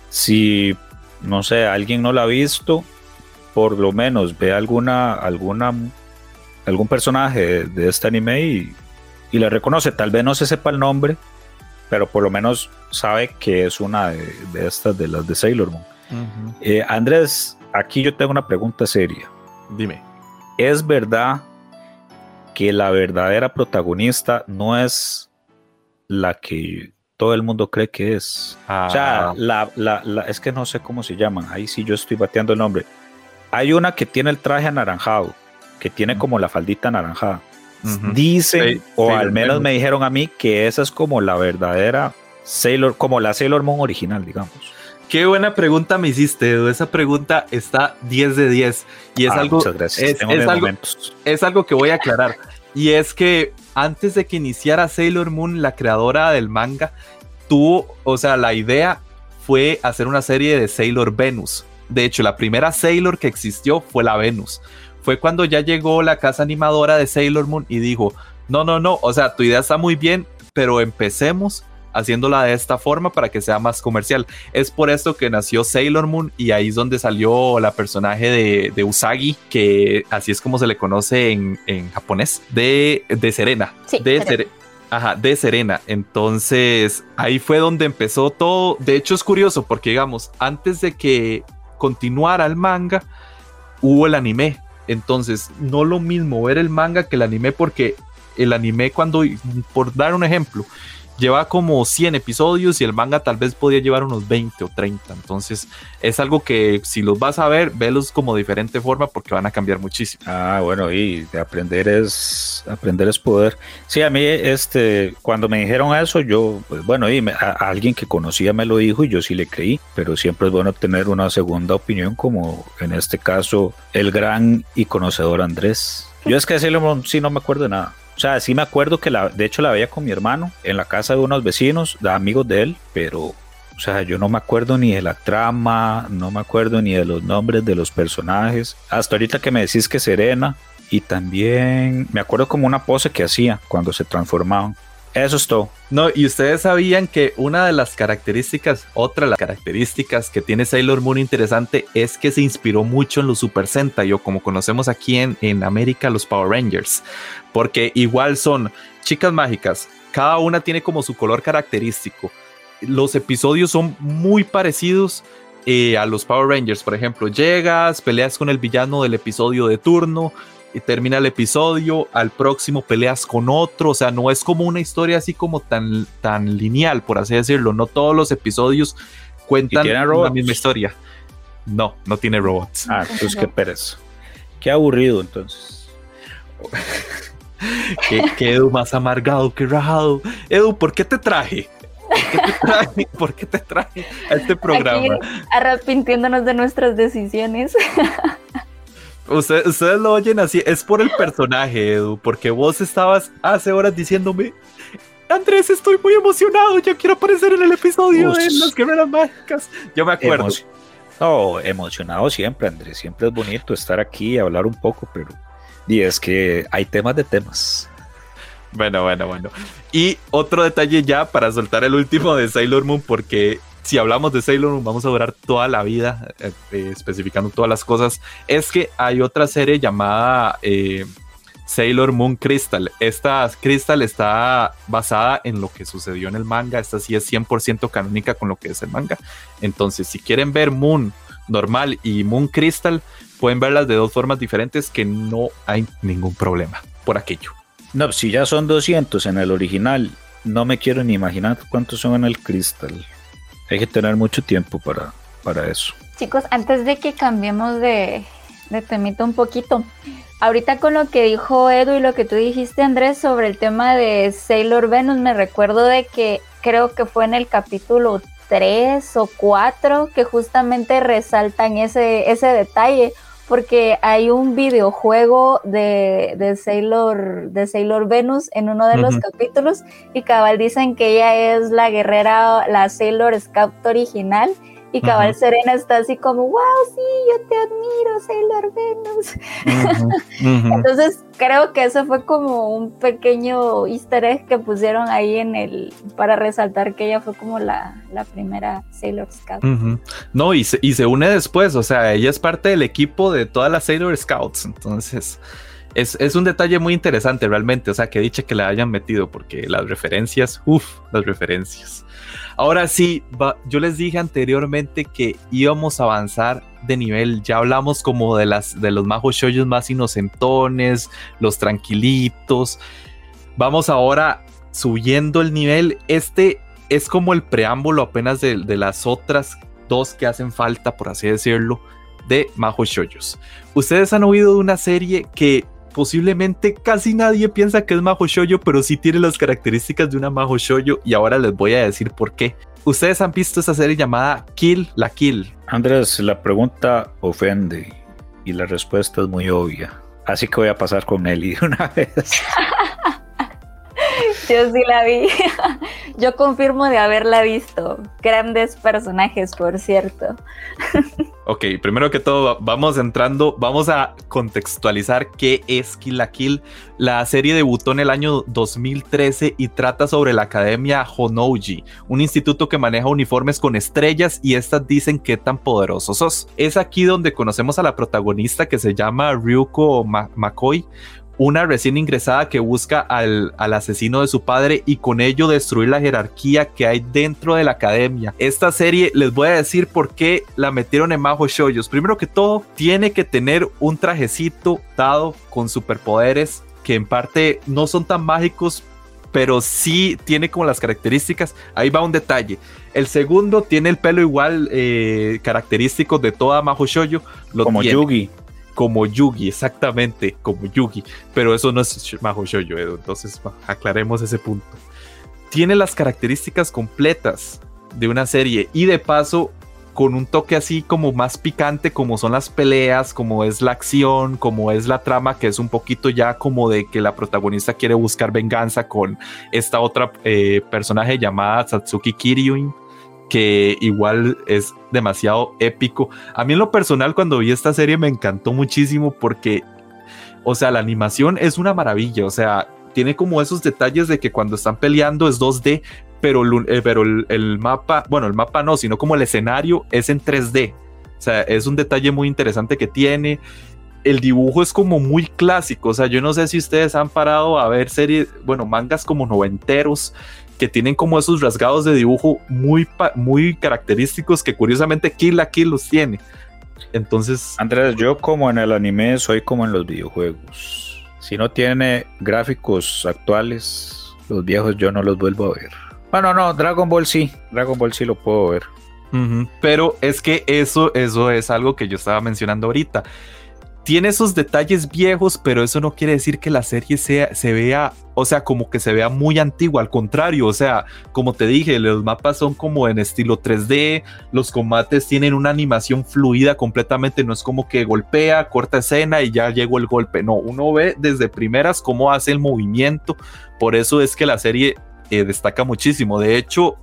Si, no sé, alguien no la ha visto, por lo menos ve alguna, alguna algún personaje de, este anime y, y, le reconoce. Tal vez no se sepa el nombre, pero por lo menos sabe que es una de, estas, de las de Sailor Moon. Eh, Andrés, aquí yo tengo una pregunta seria. Dime. ¿Es verdad que la verdadera protagonista no es la que todo el mundo cree que es? O sea, ah. la, la, la, es que no sé cómo se llaman. Ahí sí yo estoy bateando el nombre. Hay una que tiene el traje anaranjado que tiene como la faldita naranjada. Dicen, o al menos me dijeron a mí, que esa es como la verdadera Sailor, como la Sailor Moon original, digamos. Qué buena pregunta me hiciste, Esa pregunta está 10 de 10. Y es ah, algo. Es, es algo que voy a aclarar. y es que antes de que iniciara Sailor Moon, la creadora del manga tuvo, o sea, la idea fue hacer una serie de Sailor Venus. De hecho, la primera Sailor que existió fue la Venus fue cuando ya llegó la casa animadora de Sailor Moon y dijo, no, no, no, o sea, tu idea está muy bien, pero empecemos haciéndola de esta forma para que sea más comercial. Es por esto que nació Sailor Moon y ahí es donde salió la personaje de, Usagi, que así es como se le conoce en, japonés, de, de Serena. de Serena. Ajá, de Serena. Entonces, ahí fue donde empezó todo. De hecho, es curioso porque, digamos, antes de que continuara el manga, hubo el anime. Entonces, no lo mismo ver el manga que el anime, porque el anime, cuando, por dar un ejemplo, lleva como 100 episodios y el manga tal vez podía llevar unos 20 o 30. Entonces es algo que si los vas a ver, velos como diferente forma porque van a cambiar muchísimo. Ah, bueno, y de aprender es aprender es poder. Sí, a mí este cuando me dijeron eso, yo pues bueno, y alguien que conocía me lo dijo y yo sí le creí, pero siempre es bueno tener una segunda opinión como en este caso el gran y conocedor Andrés. Yo es que sí no me acuerdo de nada. O sea, sí me acuerdo que la, de hecho la veía con mi hermano en la casa de unos vecinos, de amigos de él, pero, o sea, yo no me acuerdo ni de la trama, no me acuerdo ni de los nombres de los personajes. Hasta ahorita que me decís que Serena, y también me acuerdo como una pose que hacía cuando se transformaban. Eso es todo. No, y ustedes sabían que una de las características, otra de las características que tiene Sailor Moon interesante es que se inspiró mucho en los Super Sentai o como conocemos aquí en, en América los Power Rangers, porque igual son chicas mágicas, cada una tiene como su color característico. Los episodios son muy parecidos eh, a los Power Rangers, por ejemplo, llegas, peleas con el villano del episodio de turno, y termina el episodio, al próximo peleas con otro, o sea, no es como una historia así como tan, tan lineal, por así decirlo, no todos los episodios cuentan la misma historia. No, no tiene robots. Ah, entonces qué pereza. Qué aburrido entonces. <laughs> qué, Edu más amargado que rajado. Edu, ¿por qué te traje? ¿Por qué te traje, <laughs> a este programa? arrepintiéndonos de nuestras decisiones. <laughs> ustedes lo oyen así, es por el personaje, Edu, porque vos estabas hace horas diciéndome, Andrés, estoy muy emocionado, ya quiero aparecer en el episodio de Las Guerreras Mágicas. Yo me acuerdo. no, emocionado siempre, Andrés, siempre es bonito estar aquí y hablar un poco, pero y es que hay temas de temas. Bueno, bueno, bueno. Y otro detalle ya para soltar el último de Sailor Moon, porque si hablamos de Sailor Moon vamos a durar toda la vida eh, eh, especificando todas las cosas, es que hay otra serie llamada eh, Sailor Moon Crystal. Esta Crystal está basada en lo que sucedió en el manga, esta sí es 100% canónica con lo que es el manga. Entonces, si quieren ver Moon normal y Moon Crystal, pueden verlas de dos formas diferentes que no hay ningún problema por aquello. No, si ya son 200 en el original, no me quiero ni imaginar cuántos son en el Crystal. Hay que tener mucho tiempo para, para eso. Chicos, antes de que cambiemos de, de temita un poquito, ahorita con lo que dijo Edu y lo que tú dijiste, Andrés, sobre el tema de Sailor Venus, me recuerdo de que creo que fue en el capítulo 3 o 4 que justamente resaltan ese, ese detalle porque hay un videojuego de, de, Sailor, de Sailor Venus en uno de los capítulos y cabal dicen que ella es la guerrera, la Sailor Scout original y cabal Serena está así como, wow, sí, yo te admiro, Sailor Venus. Entonces creo que eso fue como un pequeño easter egg que pusieron ahí en el, para resaltar que ella fue como la, la primera Sailor Scout. No, y se, y se une después, o sea, ella es parte del equipo de todas las Sailor Scouts, entonces... Es, es, un detalle muy interesante realmente, o sea, que dicha que la hayan metido, porque las referencias, uff, las referencias. Ahora sí, yo les dije anteriormente que íbamos a avanzar de nivel. Ya hablamos como de las de los majos shoyos más inocentones, los tranquilitos. Vamos ahora subiendo el nivel. Este es como el preámbulo apenas de, las otras dos que hacen falta, por así decirlo, de majos shoyos. Ustedes han oído de una serie que posiblemente casi nadie piensa que es Majo Shoyo, pero sí tiene las características de una Majo Shoyo y ahora les voy a decir por qué. Ustedes han visto esa serie llamada Kill la Kill. Andrés, la pregunta ofende y la respuesta es muy obvia. Así que voy a pasar con Nelly de una <laughs> vez. <laughs> Yo sí la vi. <laughs> Yo confirmo de haberla visto. Grandes personajes, por cierto. <laughs> Ok, primero que todo, vamos entrando, vamos a contextualizar qué es Kill la Kill. La serie debutó en el año 2013 y trata sobre la Academia Honouji, un instituto que maneja uniformes con estrellas y estas dicen qué tan poderosos sos. Es aquí donde conocemos a la protagonista que se llama Ryuko McCoy, una recién ingresada que busca al, asesino de su padre y con ello destruir la jerarquía que hay dentro de la academia. Esta serie les voy a decir por qué la metieron en Majo Shoyos. Primero que todo, tiene que tener un trajecito dado con superpoderes que en parte no son tan mágicos, pero sí tiene como las características. Ahí va un detalle. El segundo tiene el pelo igual eh, característico de toda Majo Shoyo. Como Yugi como Yugi, exactamente, como Yugi, pero eso no es Maho Shoujo, entonces aclaremos ese punto. Tiene las características completas de una serie y de paso con un toque así como más picante como son las peleas, como es la acción, como es la trama, que es un poquito ya como de que la protagonista quiere buscar venganza con esta otra eh, personaje llamada Satsuki Kiryuin que igual es demasiado épico. A mí en lo personal cuando vi esta serie me encantó muchísimo porque, o sea, la animación es una maravilla, o sea, tiene como esos detalles de que cuando están peleando es 2D, pero, eh, pero el, mapa, bueno, el mapa no, sino como el escenario es en 3D. O sea, es un detalle muy interesante que tiene. El dibujo es como muy clásico. O sea, yo no sé si ustedes han parado a ver series, bueno, mangas como noventeros que tienen como esos rasgados de dibujo muy, muy característicos que curiosamente Kill la Kill los tiene. Entonces. Andrés, yo como en el anime soy como en los videojuegos. Si no tiene gráficos actuales, los viejos yo no los vuelvo a ver. Bueno, no, Dragon Ball sí. Dragon Ball sí lo puedo ver. Pero es que eso, eso es algo que yo estaba mencionando ahorita. Tiene esos detalles viejos, pero eso no quiere decir que la serie sea, se vea, o sea, como que se vea muy antigua. Al contrario, o sea, como te dije, los mapas son como en estilo 3D, los combates tienen una animación fluida completamente, no es como que golpea, corta escena y ya llegó el golpe. No, uno ve desde primeras cómo hace el movimiento. Por eso es que la serie eh, destaca muchísimo. De hecho,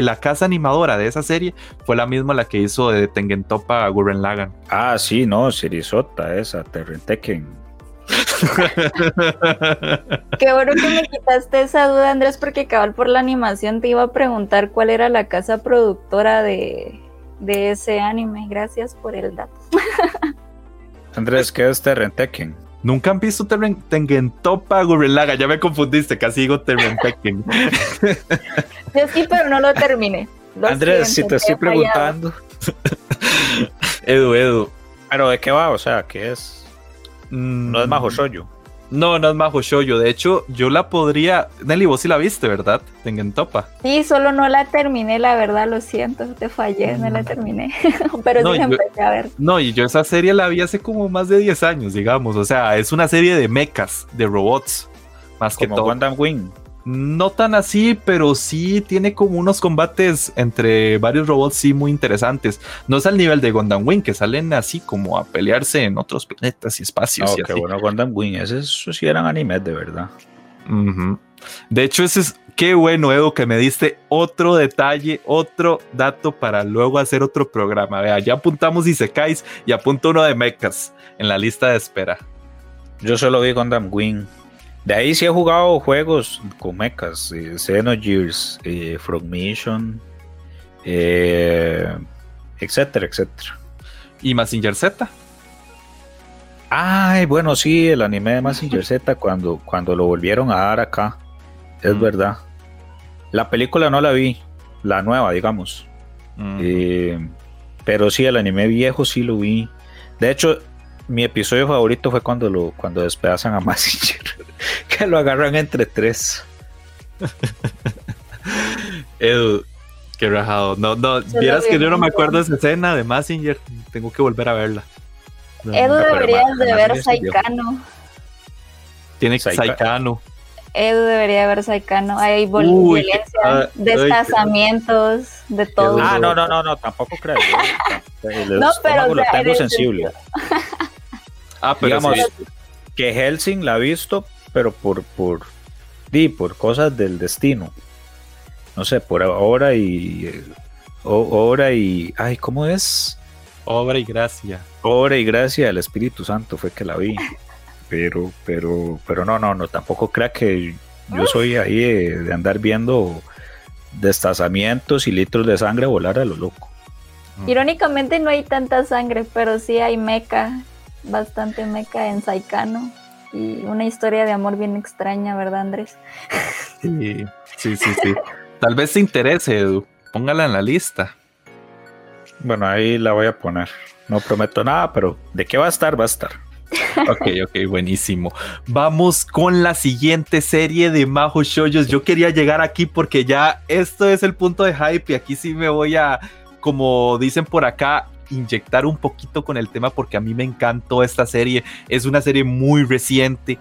la casa animadora de esa serie fue la misma la que hizo de Tengen Topa Gurren Lagan. Ah, sí, no, Sirisota, esa, Terren Tekken. <laughs> Qué bueno que me quitaste esa duda, Andrés, porque cabal por la animación te iba a preguntar cuál era la casa productora de, de ese anime. Gracias por el dato. Andrés, ¿qué es Terren Tekken? Nunca han visto Tengen Topa Gurrelaga. Ya me confundiste, casi digo Terren Tekken. <laughs> Yo sí, pero no lo terminé. Andrés, si te estoy preguntando. Edu, Edu. Pero ¿de qué va? O sea, ¿qué es? No es Majo Shoyo. No, no es Majo Shoyo. De hecho, yo la podría. Nelly, vos sí la viste, ¿verdad? Tengen Topa. Sí, solo no la terminé, la verdad, lo siento, te fallé, no la mm. terminé. <laughs> Pero sí empecé a ver. No, y yo esa serie la vi hace como más de 10 años, digamos. O sea, es una serie de mechas, de robots. Más que todo. Gundam Wing. No tan así, pero sí tiene como unos combates entre varios robots sí muy interesantes. No es al nivel de Gundam Wing, que salen así como a pelearse en otros planetas y espacios. Oh, qué bueno Gundam Wing, esos, sí eran animes de verdad. De hecho, ese es qué bueno, Edo, que me diste otro detalle, otro dato para luego hacer otro programa. Vea, ya apuntamos y se caes y apunto uno de mechas en la lista de espera. Yo solo vi Gundam Wing. De ahí sí he jugado juegos con mechas, eh, Xenogears, eh, Frog Mission, eh, etcétera, etcétera. ¿Y Massinger Z? Ay, bueno, sí, el anime de Massinger Z <laughs> cuando, cuando lo volvieron a dar acá. Es mm. verdad. La película no la vi, la nueva, digamos. Eh, pero sí, el anime viejo sí lo vi. De hecho, mi episodio favorito fue cuando lo cuando despedazan a <laughs> Massinger, que lo agarran entre tres. <laughs> Edu, qué rajado. No, no, vieras que yo no me acuerdo de esa escena de Massinger. Tengo que volver a verla. Edu deberías de ver Saikano. Tiene Saikano. Edu debería ver Saikano. Hay violencia, ah, desplazamientos, de todo. Ah, no, no, no, no, tampoco creo. <laughs> no, pero lo tengo sensible. Ah, pero digamos que Helsing la ha visto, pero por por di, por cosas del destino. No sé, por obra y obra y ay, ¿cómo es? Obra y gracia. Obra y gracia del Espíritu Santo fue que la vi. Pero, pero, pero no, no, no, tampoco crea que yo soy ahí de, andar viendo destazamientos y litros de sangre volar a lo loco. Irónicamente no hay tanta sangre, pero sí hay meca bastante meca en Saikano y una historia de amor bien extraña, ¿verdad, Andrés? Sí, sí, sí, sí. Tal vez te interese, Edu. Póngala en la lista. Bueno, ahí la voy a poner. No prometo nada, pero de qué va a estar, va a estar. Ok, ok, buenísimo. Vamos con la siguiente serie de Majo Shoyos. Yo quería llegar aquí porque ya esto es el punto de hype y aquí sí me voy a, como dicen por acá, inyectar un poquito con el tema porque a mí me encantó esta serie. Es una serie muy reciente,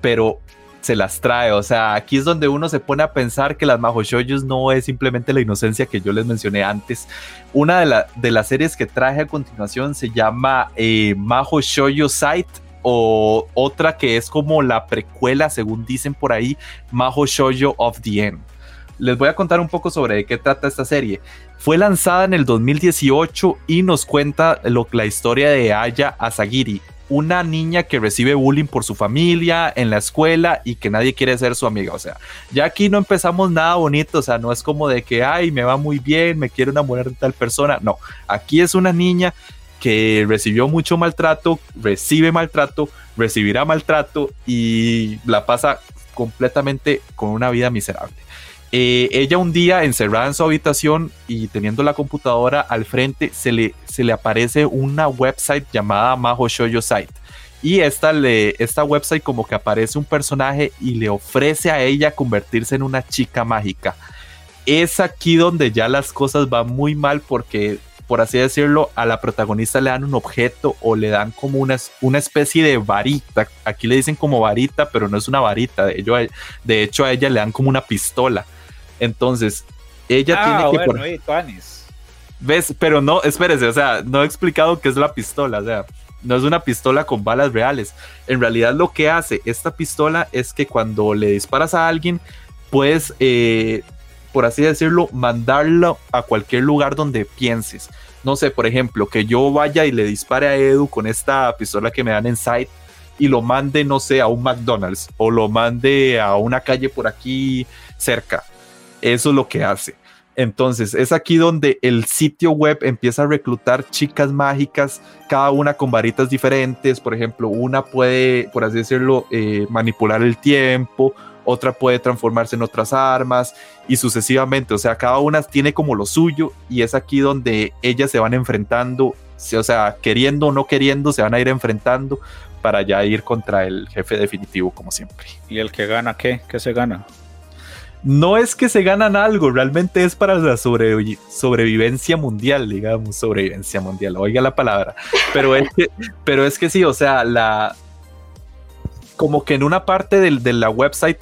pero se las trae. O sea, aquí es donde uno se pone a pensar que las Majo Shoyos no es simplemente la inocencia que yo les mencioné antes. Una de, de las series que traje a continuación se llama eh, Majo Shoujo Sight o otra que es como la precuela, según dicen por ahí, Majo Shoujo of the End. Les voy a contar un poco sobre de qué trata esta serie. Fue lanzada en el 2018 y nos cuenta lo, la historia de Aya Asagiri, una niña que recibe bullying por su familia, en la escuela y que nadie quiere ser su amiga. O sea, ya aquí no empezamos nada bonito, o sea, no es como de que, ay, me va muy bien, me quiero enamorar de tal persona. No, aquí es una niña que recibió mucho maltrato, recibe maltrato, recibirá maltrato y la pasa completamente con una vida miserable. Eh, ella un día encerrada en su habitación y teniendo la computadora al frente, se le, se le aparece una website llamada Maho Shoujo Site. Y esta, le, esta website como que aparece un personaje y le ofrece a ella convertirse en una chica mágica. Es aquí donde ya las cosas van muy mal porque, por así decirlo, a la protagonista le dan un objeto o le dan como una, una especie de varita. Aquí le dicen como varita, pero no es una varita. De, de hecho, a ella le dan como una pistola entonces, ella ah, tiene que... Bueno, ¿Ves? Pero no, espérese, o sea, no he explicado qué es la pistola, o sea, no es una pistola con balas reales. En realidad lo que hace esta pistola es que cuando le disparas a alguien, puedes, eh, por así decirlo, mandarlo a cualquier lugar donde pienses. No sé, por ejemplo, que yo vaya y le dispare a Edu con esta pistola que me dan en Sight y lo mande, no sé, a un McDonald's o lo mande a una calle por aquí cerca eso es lo que hace. Entonces, es aquí donde el sitio web empieza a reclutar chicas mágicas, cada una con varitas diferentes. Por ejemplo, una puede, por así decirlo, eh, manipular el tiempo, otra puede transformarse en otras armas y sucesivamente. O sea, cada una tiene como lo suyo y es aquí donde ellas se van enfrentando, o sea, queriendo o no queriendo, se van a ir enfrentando para ya ir contra el jefe definitivo, como siempre. ¿Y el que gana qué? ¿Qué se gana? No es que se ganan algo, realmente es para la sobrevivencia mundial, digamos, sobrevivencia mundial, oiga la palabra. Pero es que, <laughs> pero es que sí, o sea, la como que en una parte de la website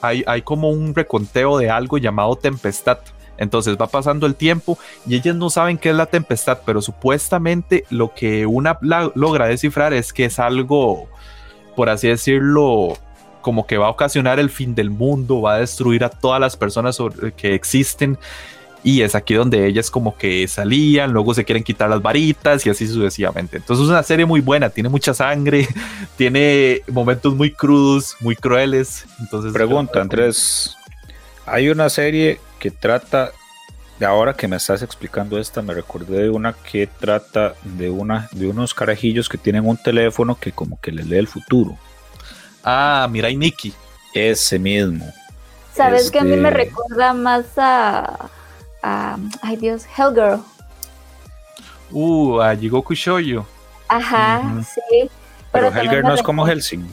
hay, hay como un reconteo de algo llamado tempestad. Entonces va pasando el tiempo y ellas no saben qué es la tempestad, pero supuestamente lo que una logra descifrar es que es algo, por así decirlo, como que va a ocasionar el fin del mundo, va a destruir a todas las personas que existen. Y es aquí donde ellas como que salían, luego se quieren quitar las varitas y así sucesivamente. Entonces es una serie muy buena, tiene mucha sangre, <laughs> tiene momentos muy crudos, muy crueles. Entonces, Pregunta, Andrés, hay una serie que trata, de ahora que me estás explicando esta, me recordé de una que trata de, una, de unos carajillos que tienen un teléfono que como que le lee el futuro. Ah, Mirai Nikki. Ese mismo. ¿Sabes que a mí me este recuerda más a, ay Dios, Hellgirl? Uh, a Jigoku Shoujo. Ajá, sí. Pero, Hellgirl no es como Helsing.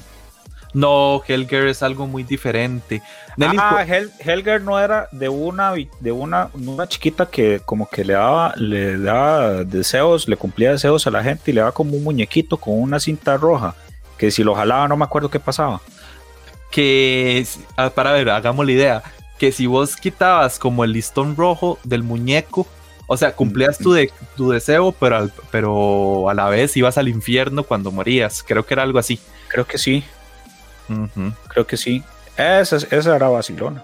No, Hellgirl es algo muy diferente. ah, Hell, no era de una de una, una chiquita que como que le daba le daba deseos, le cumplía deseos a la gente y le daba como un muñequito con una cinta roja que si lo jalaba no me acuerdo qué pasaba. Que, ah, para ver, hagamos la idea, que si vos quitabas como el listón rojo del muñeco, o sea, cumplías tu, de, tu deseo, pero, pero a la vez ibas al infierno cuando morías. Creo que era algo así. Creo que sí. Creo que sí. Esa, esa era vacilona.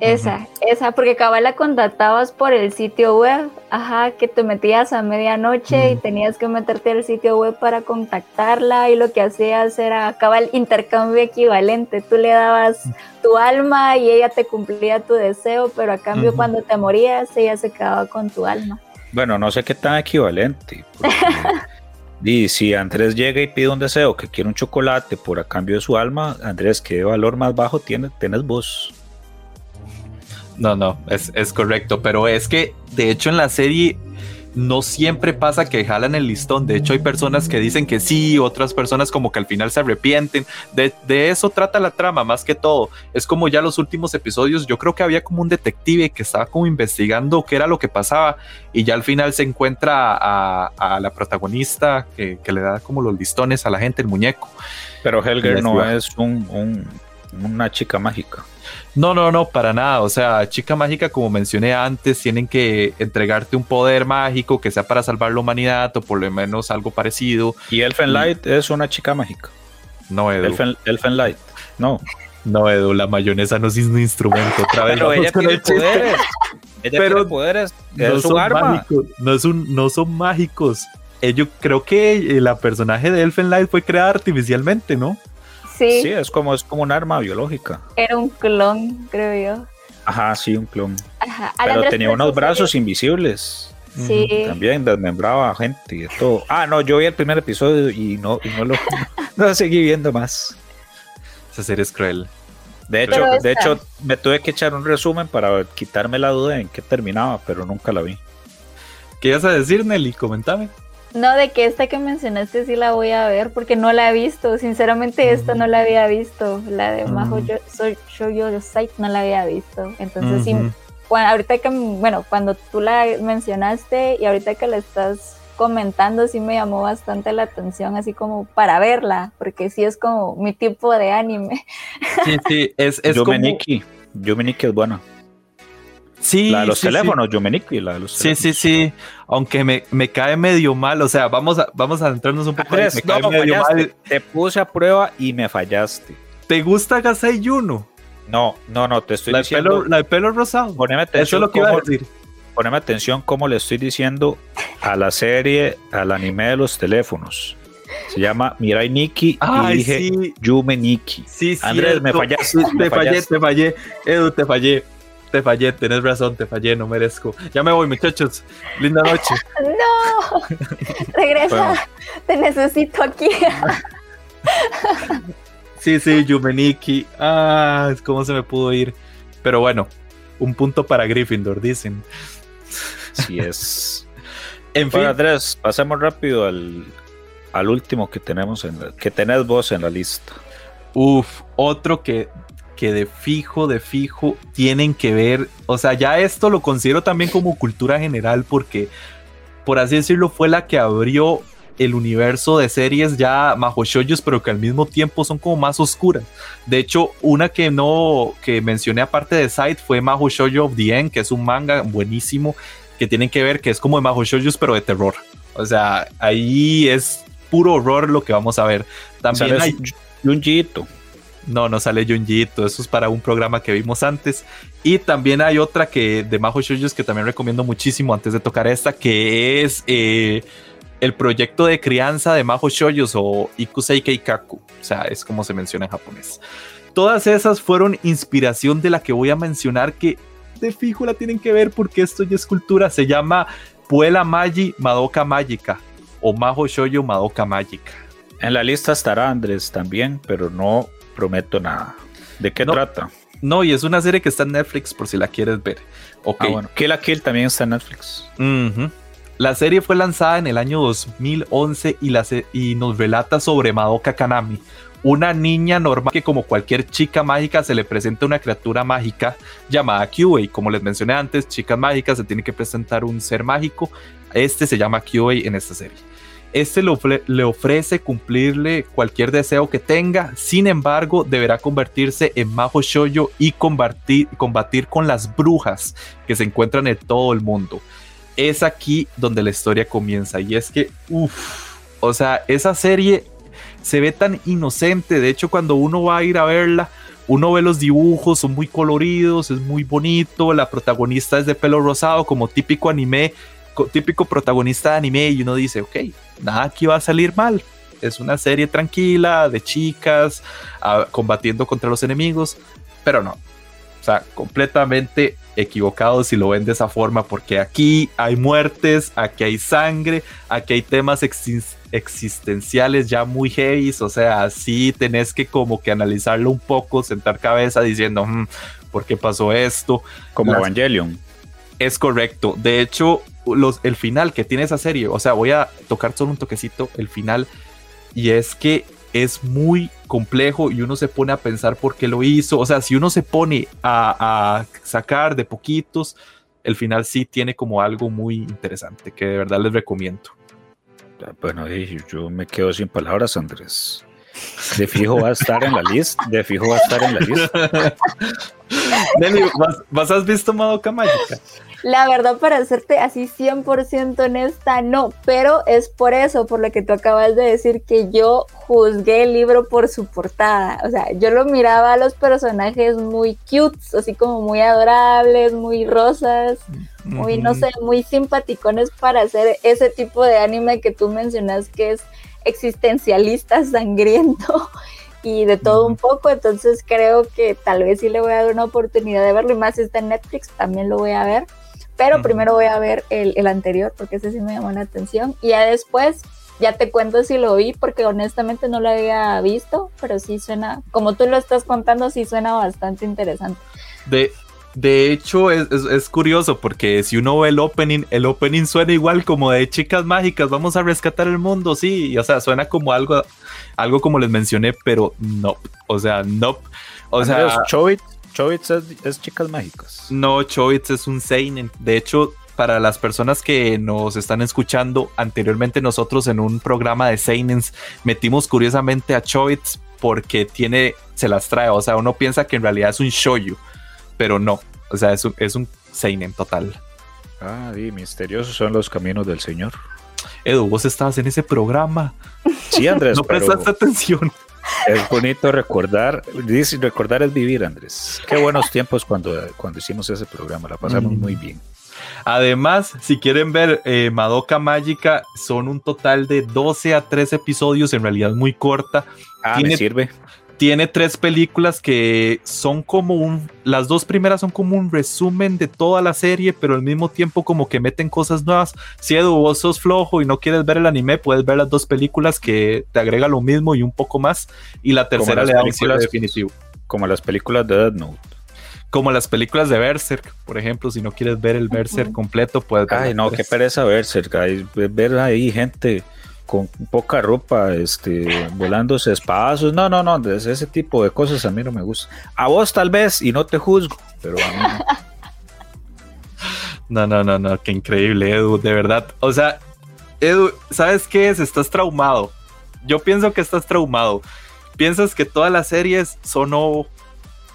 Esa, esa, porque cabal la contactabas por el sitio web, ajá, que te metías a medianoche y tenías que meterte al sitio web para contactarla y lo que hacías era cabal intercambio equivalente, tú le dabas tu alma y ella te cumplía tu deseo, pero a cambio cuando te morías ella se quedaba con tu alma. Bueno, no sé qué tan equivalente. Y <laughs> si Andrés llega y pide un deseo que quiere un chocolate por a cambio de su alma, Andrés, ¿qué valor más bajo tiene, tienes vos? No, no, es, correcto, pero es que de hecho en la serie no siempre pasa que jalan el listón. De hecho, hay personas que dicen que sí, otras personas como que al final se arrepienten. De, eso trata la trama, más que todo. Es como ya los últimos episodios, yo creo que había como un detective que estaba como investigando qué era lo que pasaba y ya al final se encuentra a, la protagonista que, le da como los listones a la gente, el muñeco. Pero Helger no es una chica mágica. No, no, no, para nada. O sea, chica mágica, como mencioné antes, tienen que entregarte un poder mágico que sea para salvar la humanidad o por lo menos algo parecido. Y Elfen Light es una chica mágica. No, Edu. Elfen, Light. No. No, Edu, la mayonesa no es un instrumento. Otra vez Pero ella tiene poderes. Ella Pero tiene poderes. no son Mágicos, no, no son mágicos. eh, yo creo que eh, la personaje de Elfen Light fue creada artificialmente, ¿no? Sí, Sí, es como, es como un arma biológica. era un clon, creo yo. Ajá, sí, un clon. Ajá. Pero Andrés tenía unos brazos invisibles. Sí. También desmembraba a gente y de todo. Ah, no, yo vi el primer episodio y no, y no lo <laughs> no seguí viendo más. Esa serie es cruel. De hecho, Pero de esta- hecho, me tuve que echar un resumen para quitarme la duda en qué terminaba, pero nunca la vi. ¿Qué ibas a decir, Nelly? Comentame. No, de que esta que mencionaste sí la voy a ver porque no la he visto. Sinceramente, esta no la había visto. La de. Yo- Soy Show Your Sight no la había visto. Entonces, sí, ahorita que, bueno, cuando tú la mencionaste y ahorita que la estás comentando, sí me llamó bastante la atención, así como para verla, porque sí es como mi tipo de anime. Sí, sí, es, es como... Yumeniki. Yumeniki es buena. Sí, la de los sí, sí. teléfonos, Yumeniki, la de los Sí, sí, sí. Aunque me, me cae medio mal. O sea, vamos a, vamos a entrarnos un poco. Andrés, me cae no, medio fallaste. mal. Te puse a prueba y me fallaste. ¿Te gusta Gasai Yuno? No, no, no, te estoy La de, diciendo. pelo, la de pelo rosado. Poneme Eso atención, es lo que iba a decir. poneme atención cómo le estoy diciendo a la serie, al anime de los teléfonos. Se llama Mirai Nikki y Ay, dije sí. Yume Nikki. Sí, Andrés, me fallaste, me Te fallé, fallaste. te fallé. Edu, te fallé. Te fallé, tenés razón, te fallé, no merezco. Ya me voy, muchachos. Linda noche. <laughs> ¡No! <laughs> Regresa, Bueno. te necesito aquí. <laughs> Sí, sí, Yumeniki. Ah, ¿cómo se me pudo ir? Pero bueno, un punto para Gryffindor, dicen. Sí es. En fin, Bueno, Andrés, pasemos rápido al, al último que tenemos en la- que tenés vos en la lista. Uf, otro que, que de fijo, de fijo, tienen que ver. O sea, ya esto lo considero también como cultura general porque, por así decirlo, fue la que abrió el universo de series ya majo shoujos, pero que al mismo tiempo son como más oscuras. De hecho, una que no, que mencioné aparte de Sight fue Majo Shoujo of the End, que es un manga buenísimo que tienen que ver, que es como de majo pero de terror. O sea, ahí es puro horror lo que vamos a ver. También hay... Junjiito. No, no sale Junjito, eso es para un programa que vimos antes. Y también hay otra que de Majo Shoujos que también recomiendo muchísimo antes de tocar esta, que es eh, el proyecto de crianza de Majo Shoujos o Ikusei Keikaku. O sea, es como se menciona en japonés. Todas esas fueron inspiración de la que voy a mencionar que de fijo la tienen que ver porque esto ya es cultura. Se llama Puela Magi Madoka Magica o Majo Shoujo Madoka Magica. En la lista estará Andrés también, pero no prometo nada. ¿De qué No. trata? No, y es una serie que está en Netflix por si la quieres ver. Ok. Ah, bueno. Kill la Kill también está en Netflix. La serie fue lanzada en el año 2011 y, la se- y nos relata sobre Madoka Kanami, una niña normal que como cualquier chica mágica se le presenta una criatura mágica llamada Kyuei. Como les mencioné antes, chicas mágicas se tiene que presentar un ser mágico. Este se llama Kyuei en esta serie. Este le, ofre- le ofrece cumplirle cualquier deseo que tenga, sin embargo, deberá convertirse en Majo Shoujo y combatir, combatir con las brujas que se encuentran en todo el mundo. Es aquí donde la historia comienza y es que, uff, o sea, esa serie se ve tan inocente. De hecho, cuando uno va a ir a verla, uno ve los dibujos, son muy coloridos, es muy bonito. La protagonista es de pelo rosado, como típico anime, co- típico protagonista de anime, y uno dice, ok, nada aquí va a salir mal. Es una serie tranquila de chicas ah, combatiendo contra los enemigos, pero no. O sea, completamente equivocado si lo ven de esa forma, porque aquí hay muertes, aquí hay sangre, aquí hay temas exis- existenciales ya muy heavy, o sea, sí tenés que como que analizarlo un poco, sentar cabeza diciendo, "Mm, ¿por qué pasó esto? Como Las- Evangelion. Es correcto. De hecho, los, el final que tiene esa serie, o sea, voy a tocar solo un toquecito el final, y es que es muy complejo y uno se pone a pensar por qué lo hizo. O sea, si uno se pone a, sacar de poquitos, el final sí tiene como algo muy interesante que de verdad les recomiendo. Bueno, eh, yo me quedo sin palabras, Andrés. De fijo va a estar en la lista. De fijo va a estar en la lista. <laughs> Nelly, ¿vas, vas has visto Madoka Mágica? La verdad, para hacerte así 100% honesta, no, pero es por eso, por lo que tú acabas de decir, que yo juzgué el libro por su portada. O sea, yo lo miraba a los personajes muy cute, así como muy adorables, muy rosas, muy, no sé, muy simpaticones para hacer ese tipo de anime que tú mencionas que es existencialista, sangriento <laughs> y de todo un poco, entonces creo que tal vez sí le voy a dar una oportunidad de verlo y más si está en Netflix, también lo voy a ver, pero primero voy a ver el, el anterior porque ese sí me llamó la atención y ya después ya te cuento si lo vi porque honestamente no lo había visto, pero sí suena, como tú lo estás contando, sí suena bastante interesante. De, de hecho, es, es, es, curioso porque si uno ve el opening, el opening suena igual como de chicas mágicas, vamos a rescatar el mundo, sí, o sea, suena como algo, algo como les mencioné, pero no, o sea, no, o sea... Chobits, es, es, chicas mágicas. No, Chobits es un seinen, de hecho, para las personas que nos están escuchando, anteriormente nosotros en un programa de Seinens metimos curiosamente a Chobits porque tiene, se las trae, o sea, uno piensa que en realidad es un shoyu, pero no, o sea, es un, es un Seinen total. Ah, y misteriosos son los caminos del Señor. Edu, vos estabas en ese programa. Sí, Andrés. no prestaste atención. Es bonito recordar, recordar es vivir, Andrés. Qué buenos tiempos cuando, cuando hicimos ese programa, la pasamos mm. muy bien. Además, si quieren ver eh, Madoka Mágica, son un total de 12 a 13 episodios, en realidad muy corta. Ah, tiene, me sirve. Tiene tres películas que son como un. Las dos primeras son como un resumen de toda la serie, pero al mismo tiempo como que meten cosas nuevas. Si Edu, vos sos flojo y no quieres ver el anime, puedes ver las dos películas que te agrega lo mismo y un poco más. Y la tercera le da un cierre definitivo. Como las películas de Death Note como las películas de Berserk, por ejemplo, si no quieres ver el Berserk completo, puedes ver. Ay, no, qué pereza Berserk, hay, ver ahí gente con poca ropa, este, volándose espadazos, no, no, no, ese tipo de cosas a mí no me gusta. A vos tal vez, y no te juzgo, pero a mí <laughs> no. No, no, no, qué increíble, Edu, de verdad. O sea, Edu, ¿sabes qué es? Estás traumado. Yo pienso que estás traumado. Piensas que todas las series son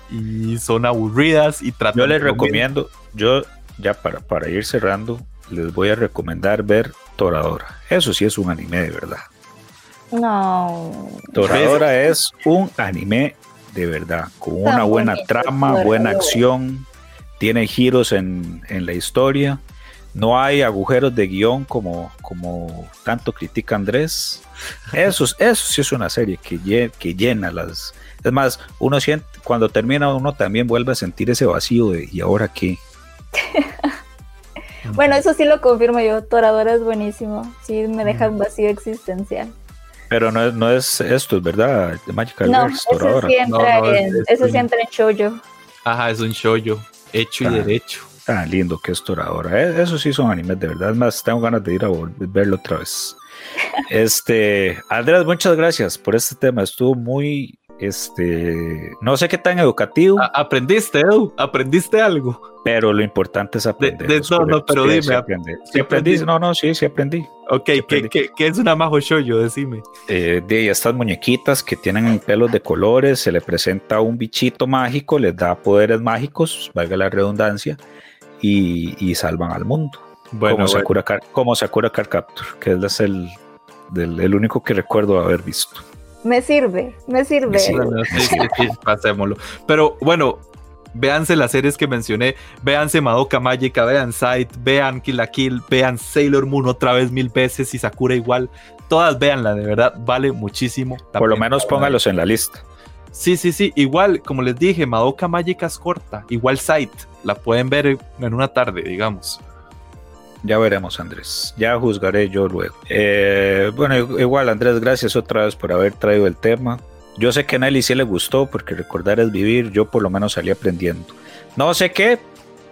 y son aburridas y tratan Yo les recomiendo, yo ya para, para ir cerrando, les voy a recomendar ver Toradora. Eso sí es un anime de verdad. No. Toradora es un anime de verdad, con una buena trama, buena acción, tiene giros en, en, la historia, no hay agujeros de guion como, como tanto critica Andrés. Eso, eso sí es una serie que, que llena las, es más, uno siente, cuando termina uno también vuelve a sentir ese vacío de ¿y ahora qué? <laughs> bueno, eso sí lo confirmo yo, Toradora es buenísimo, sí me deja un vacío existencial. Pero no es, no es esto, ¿verdad? De Magical no, Verse, Toradora. Sí entra no, no, en, es, eso sí entra en shoujo. Ajá, es un shoujo, hecho ah, y derecho. Tan lindo que es Toradora. Eh, eso sí son animes de verdad. Es más, tengo ganas de ir a verlo otra vez. <laughs> Este, Andrés, muchas gracias por este tema. Estuvo muy este, no sé qué tan educativo. A aprendiste, Edu, aprendiste algo. Pero lo importante es aprender. De, de, no, no, pero dime. Sí aprendí. ¿Sí aprendí? No, no, sí, sí aprendí. Ok, sí aprendí. ¿qué, qué, es una majo yo Decime. Eh, de estas muñequitas que tienen pelos de colores, se le presenta un bichito mágico, les da poderes mágicos, valga la redundancia, y, y salvan al mundo. Bueno, como, bueno. Sakura Car, como Sakura Car Capture, que es el, del, el único que recuerdo haber visto. Me sirve, me sirve. Sí, sí, sí, <laughs> pasémoslo. Pero bueno, véanse las series que mencioné, véanse Madoka Magica, vean Sight, vean Kill la Kill, vean Sailor Moon otra vez mil veces y Sakura igual. Todas véanla, de verdad, vale muchísimo. Por lo menos póngalos en la lista. Sí, sí, sí. Igual, como les dije, Madoka Magica es corta. Igual Sight, la pueden ver en una tarde, digamos. Ya veremos, Andrés. Ya juzgaré yo luego. Eh, bueno, igual, Andrés, gracias otra vez por haber traído el tema. Yo sé que a Nelly sí le gustó porque recordar es vivir. Yo por lo menos salí aprendiendo. No sé qué,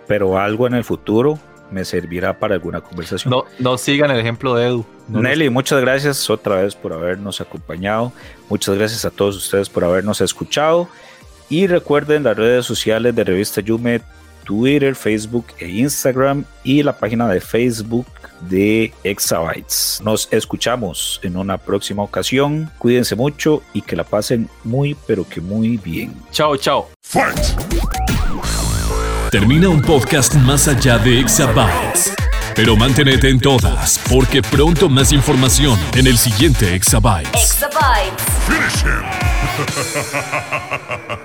pero algo en el futuro me servirá para alguna conversación. No, no sigan el ejemplo de Edu. No Nelly, muchas gracias otra vez por habernos acompañado. Muchas gracias a todos ustedes por habernos escuchado. Y recuerden las redes sociales de Revista Yume, Twitter, Facebook e Instagram y la página de Facebook de Exabytes. Nos escuchamos en una próxima ocasión. Cuídense mucho y que la pasen muy, pero que muy bien. Chao, chao. Fight. Termina un podcast más allá de Exabytes. Pero manténete en todas, porque pronto más información en el siguiente Exabytes. Exabytes. <laughs>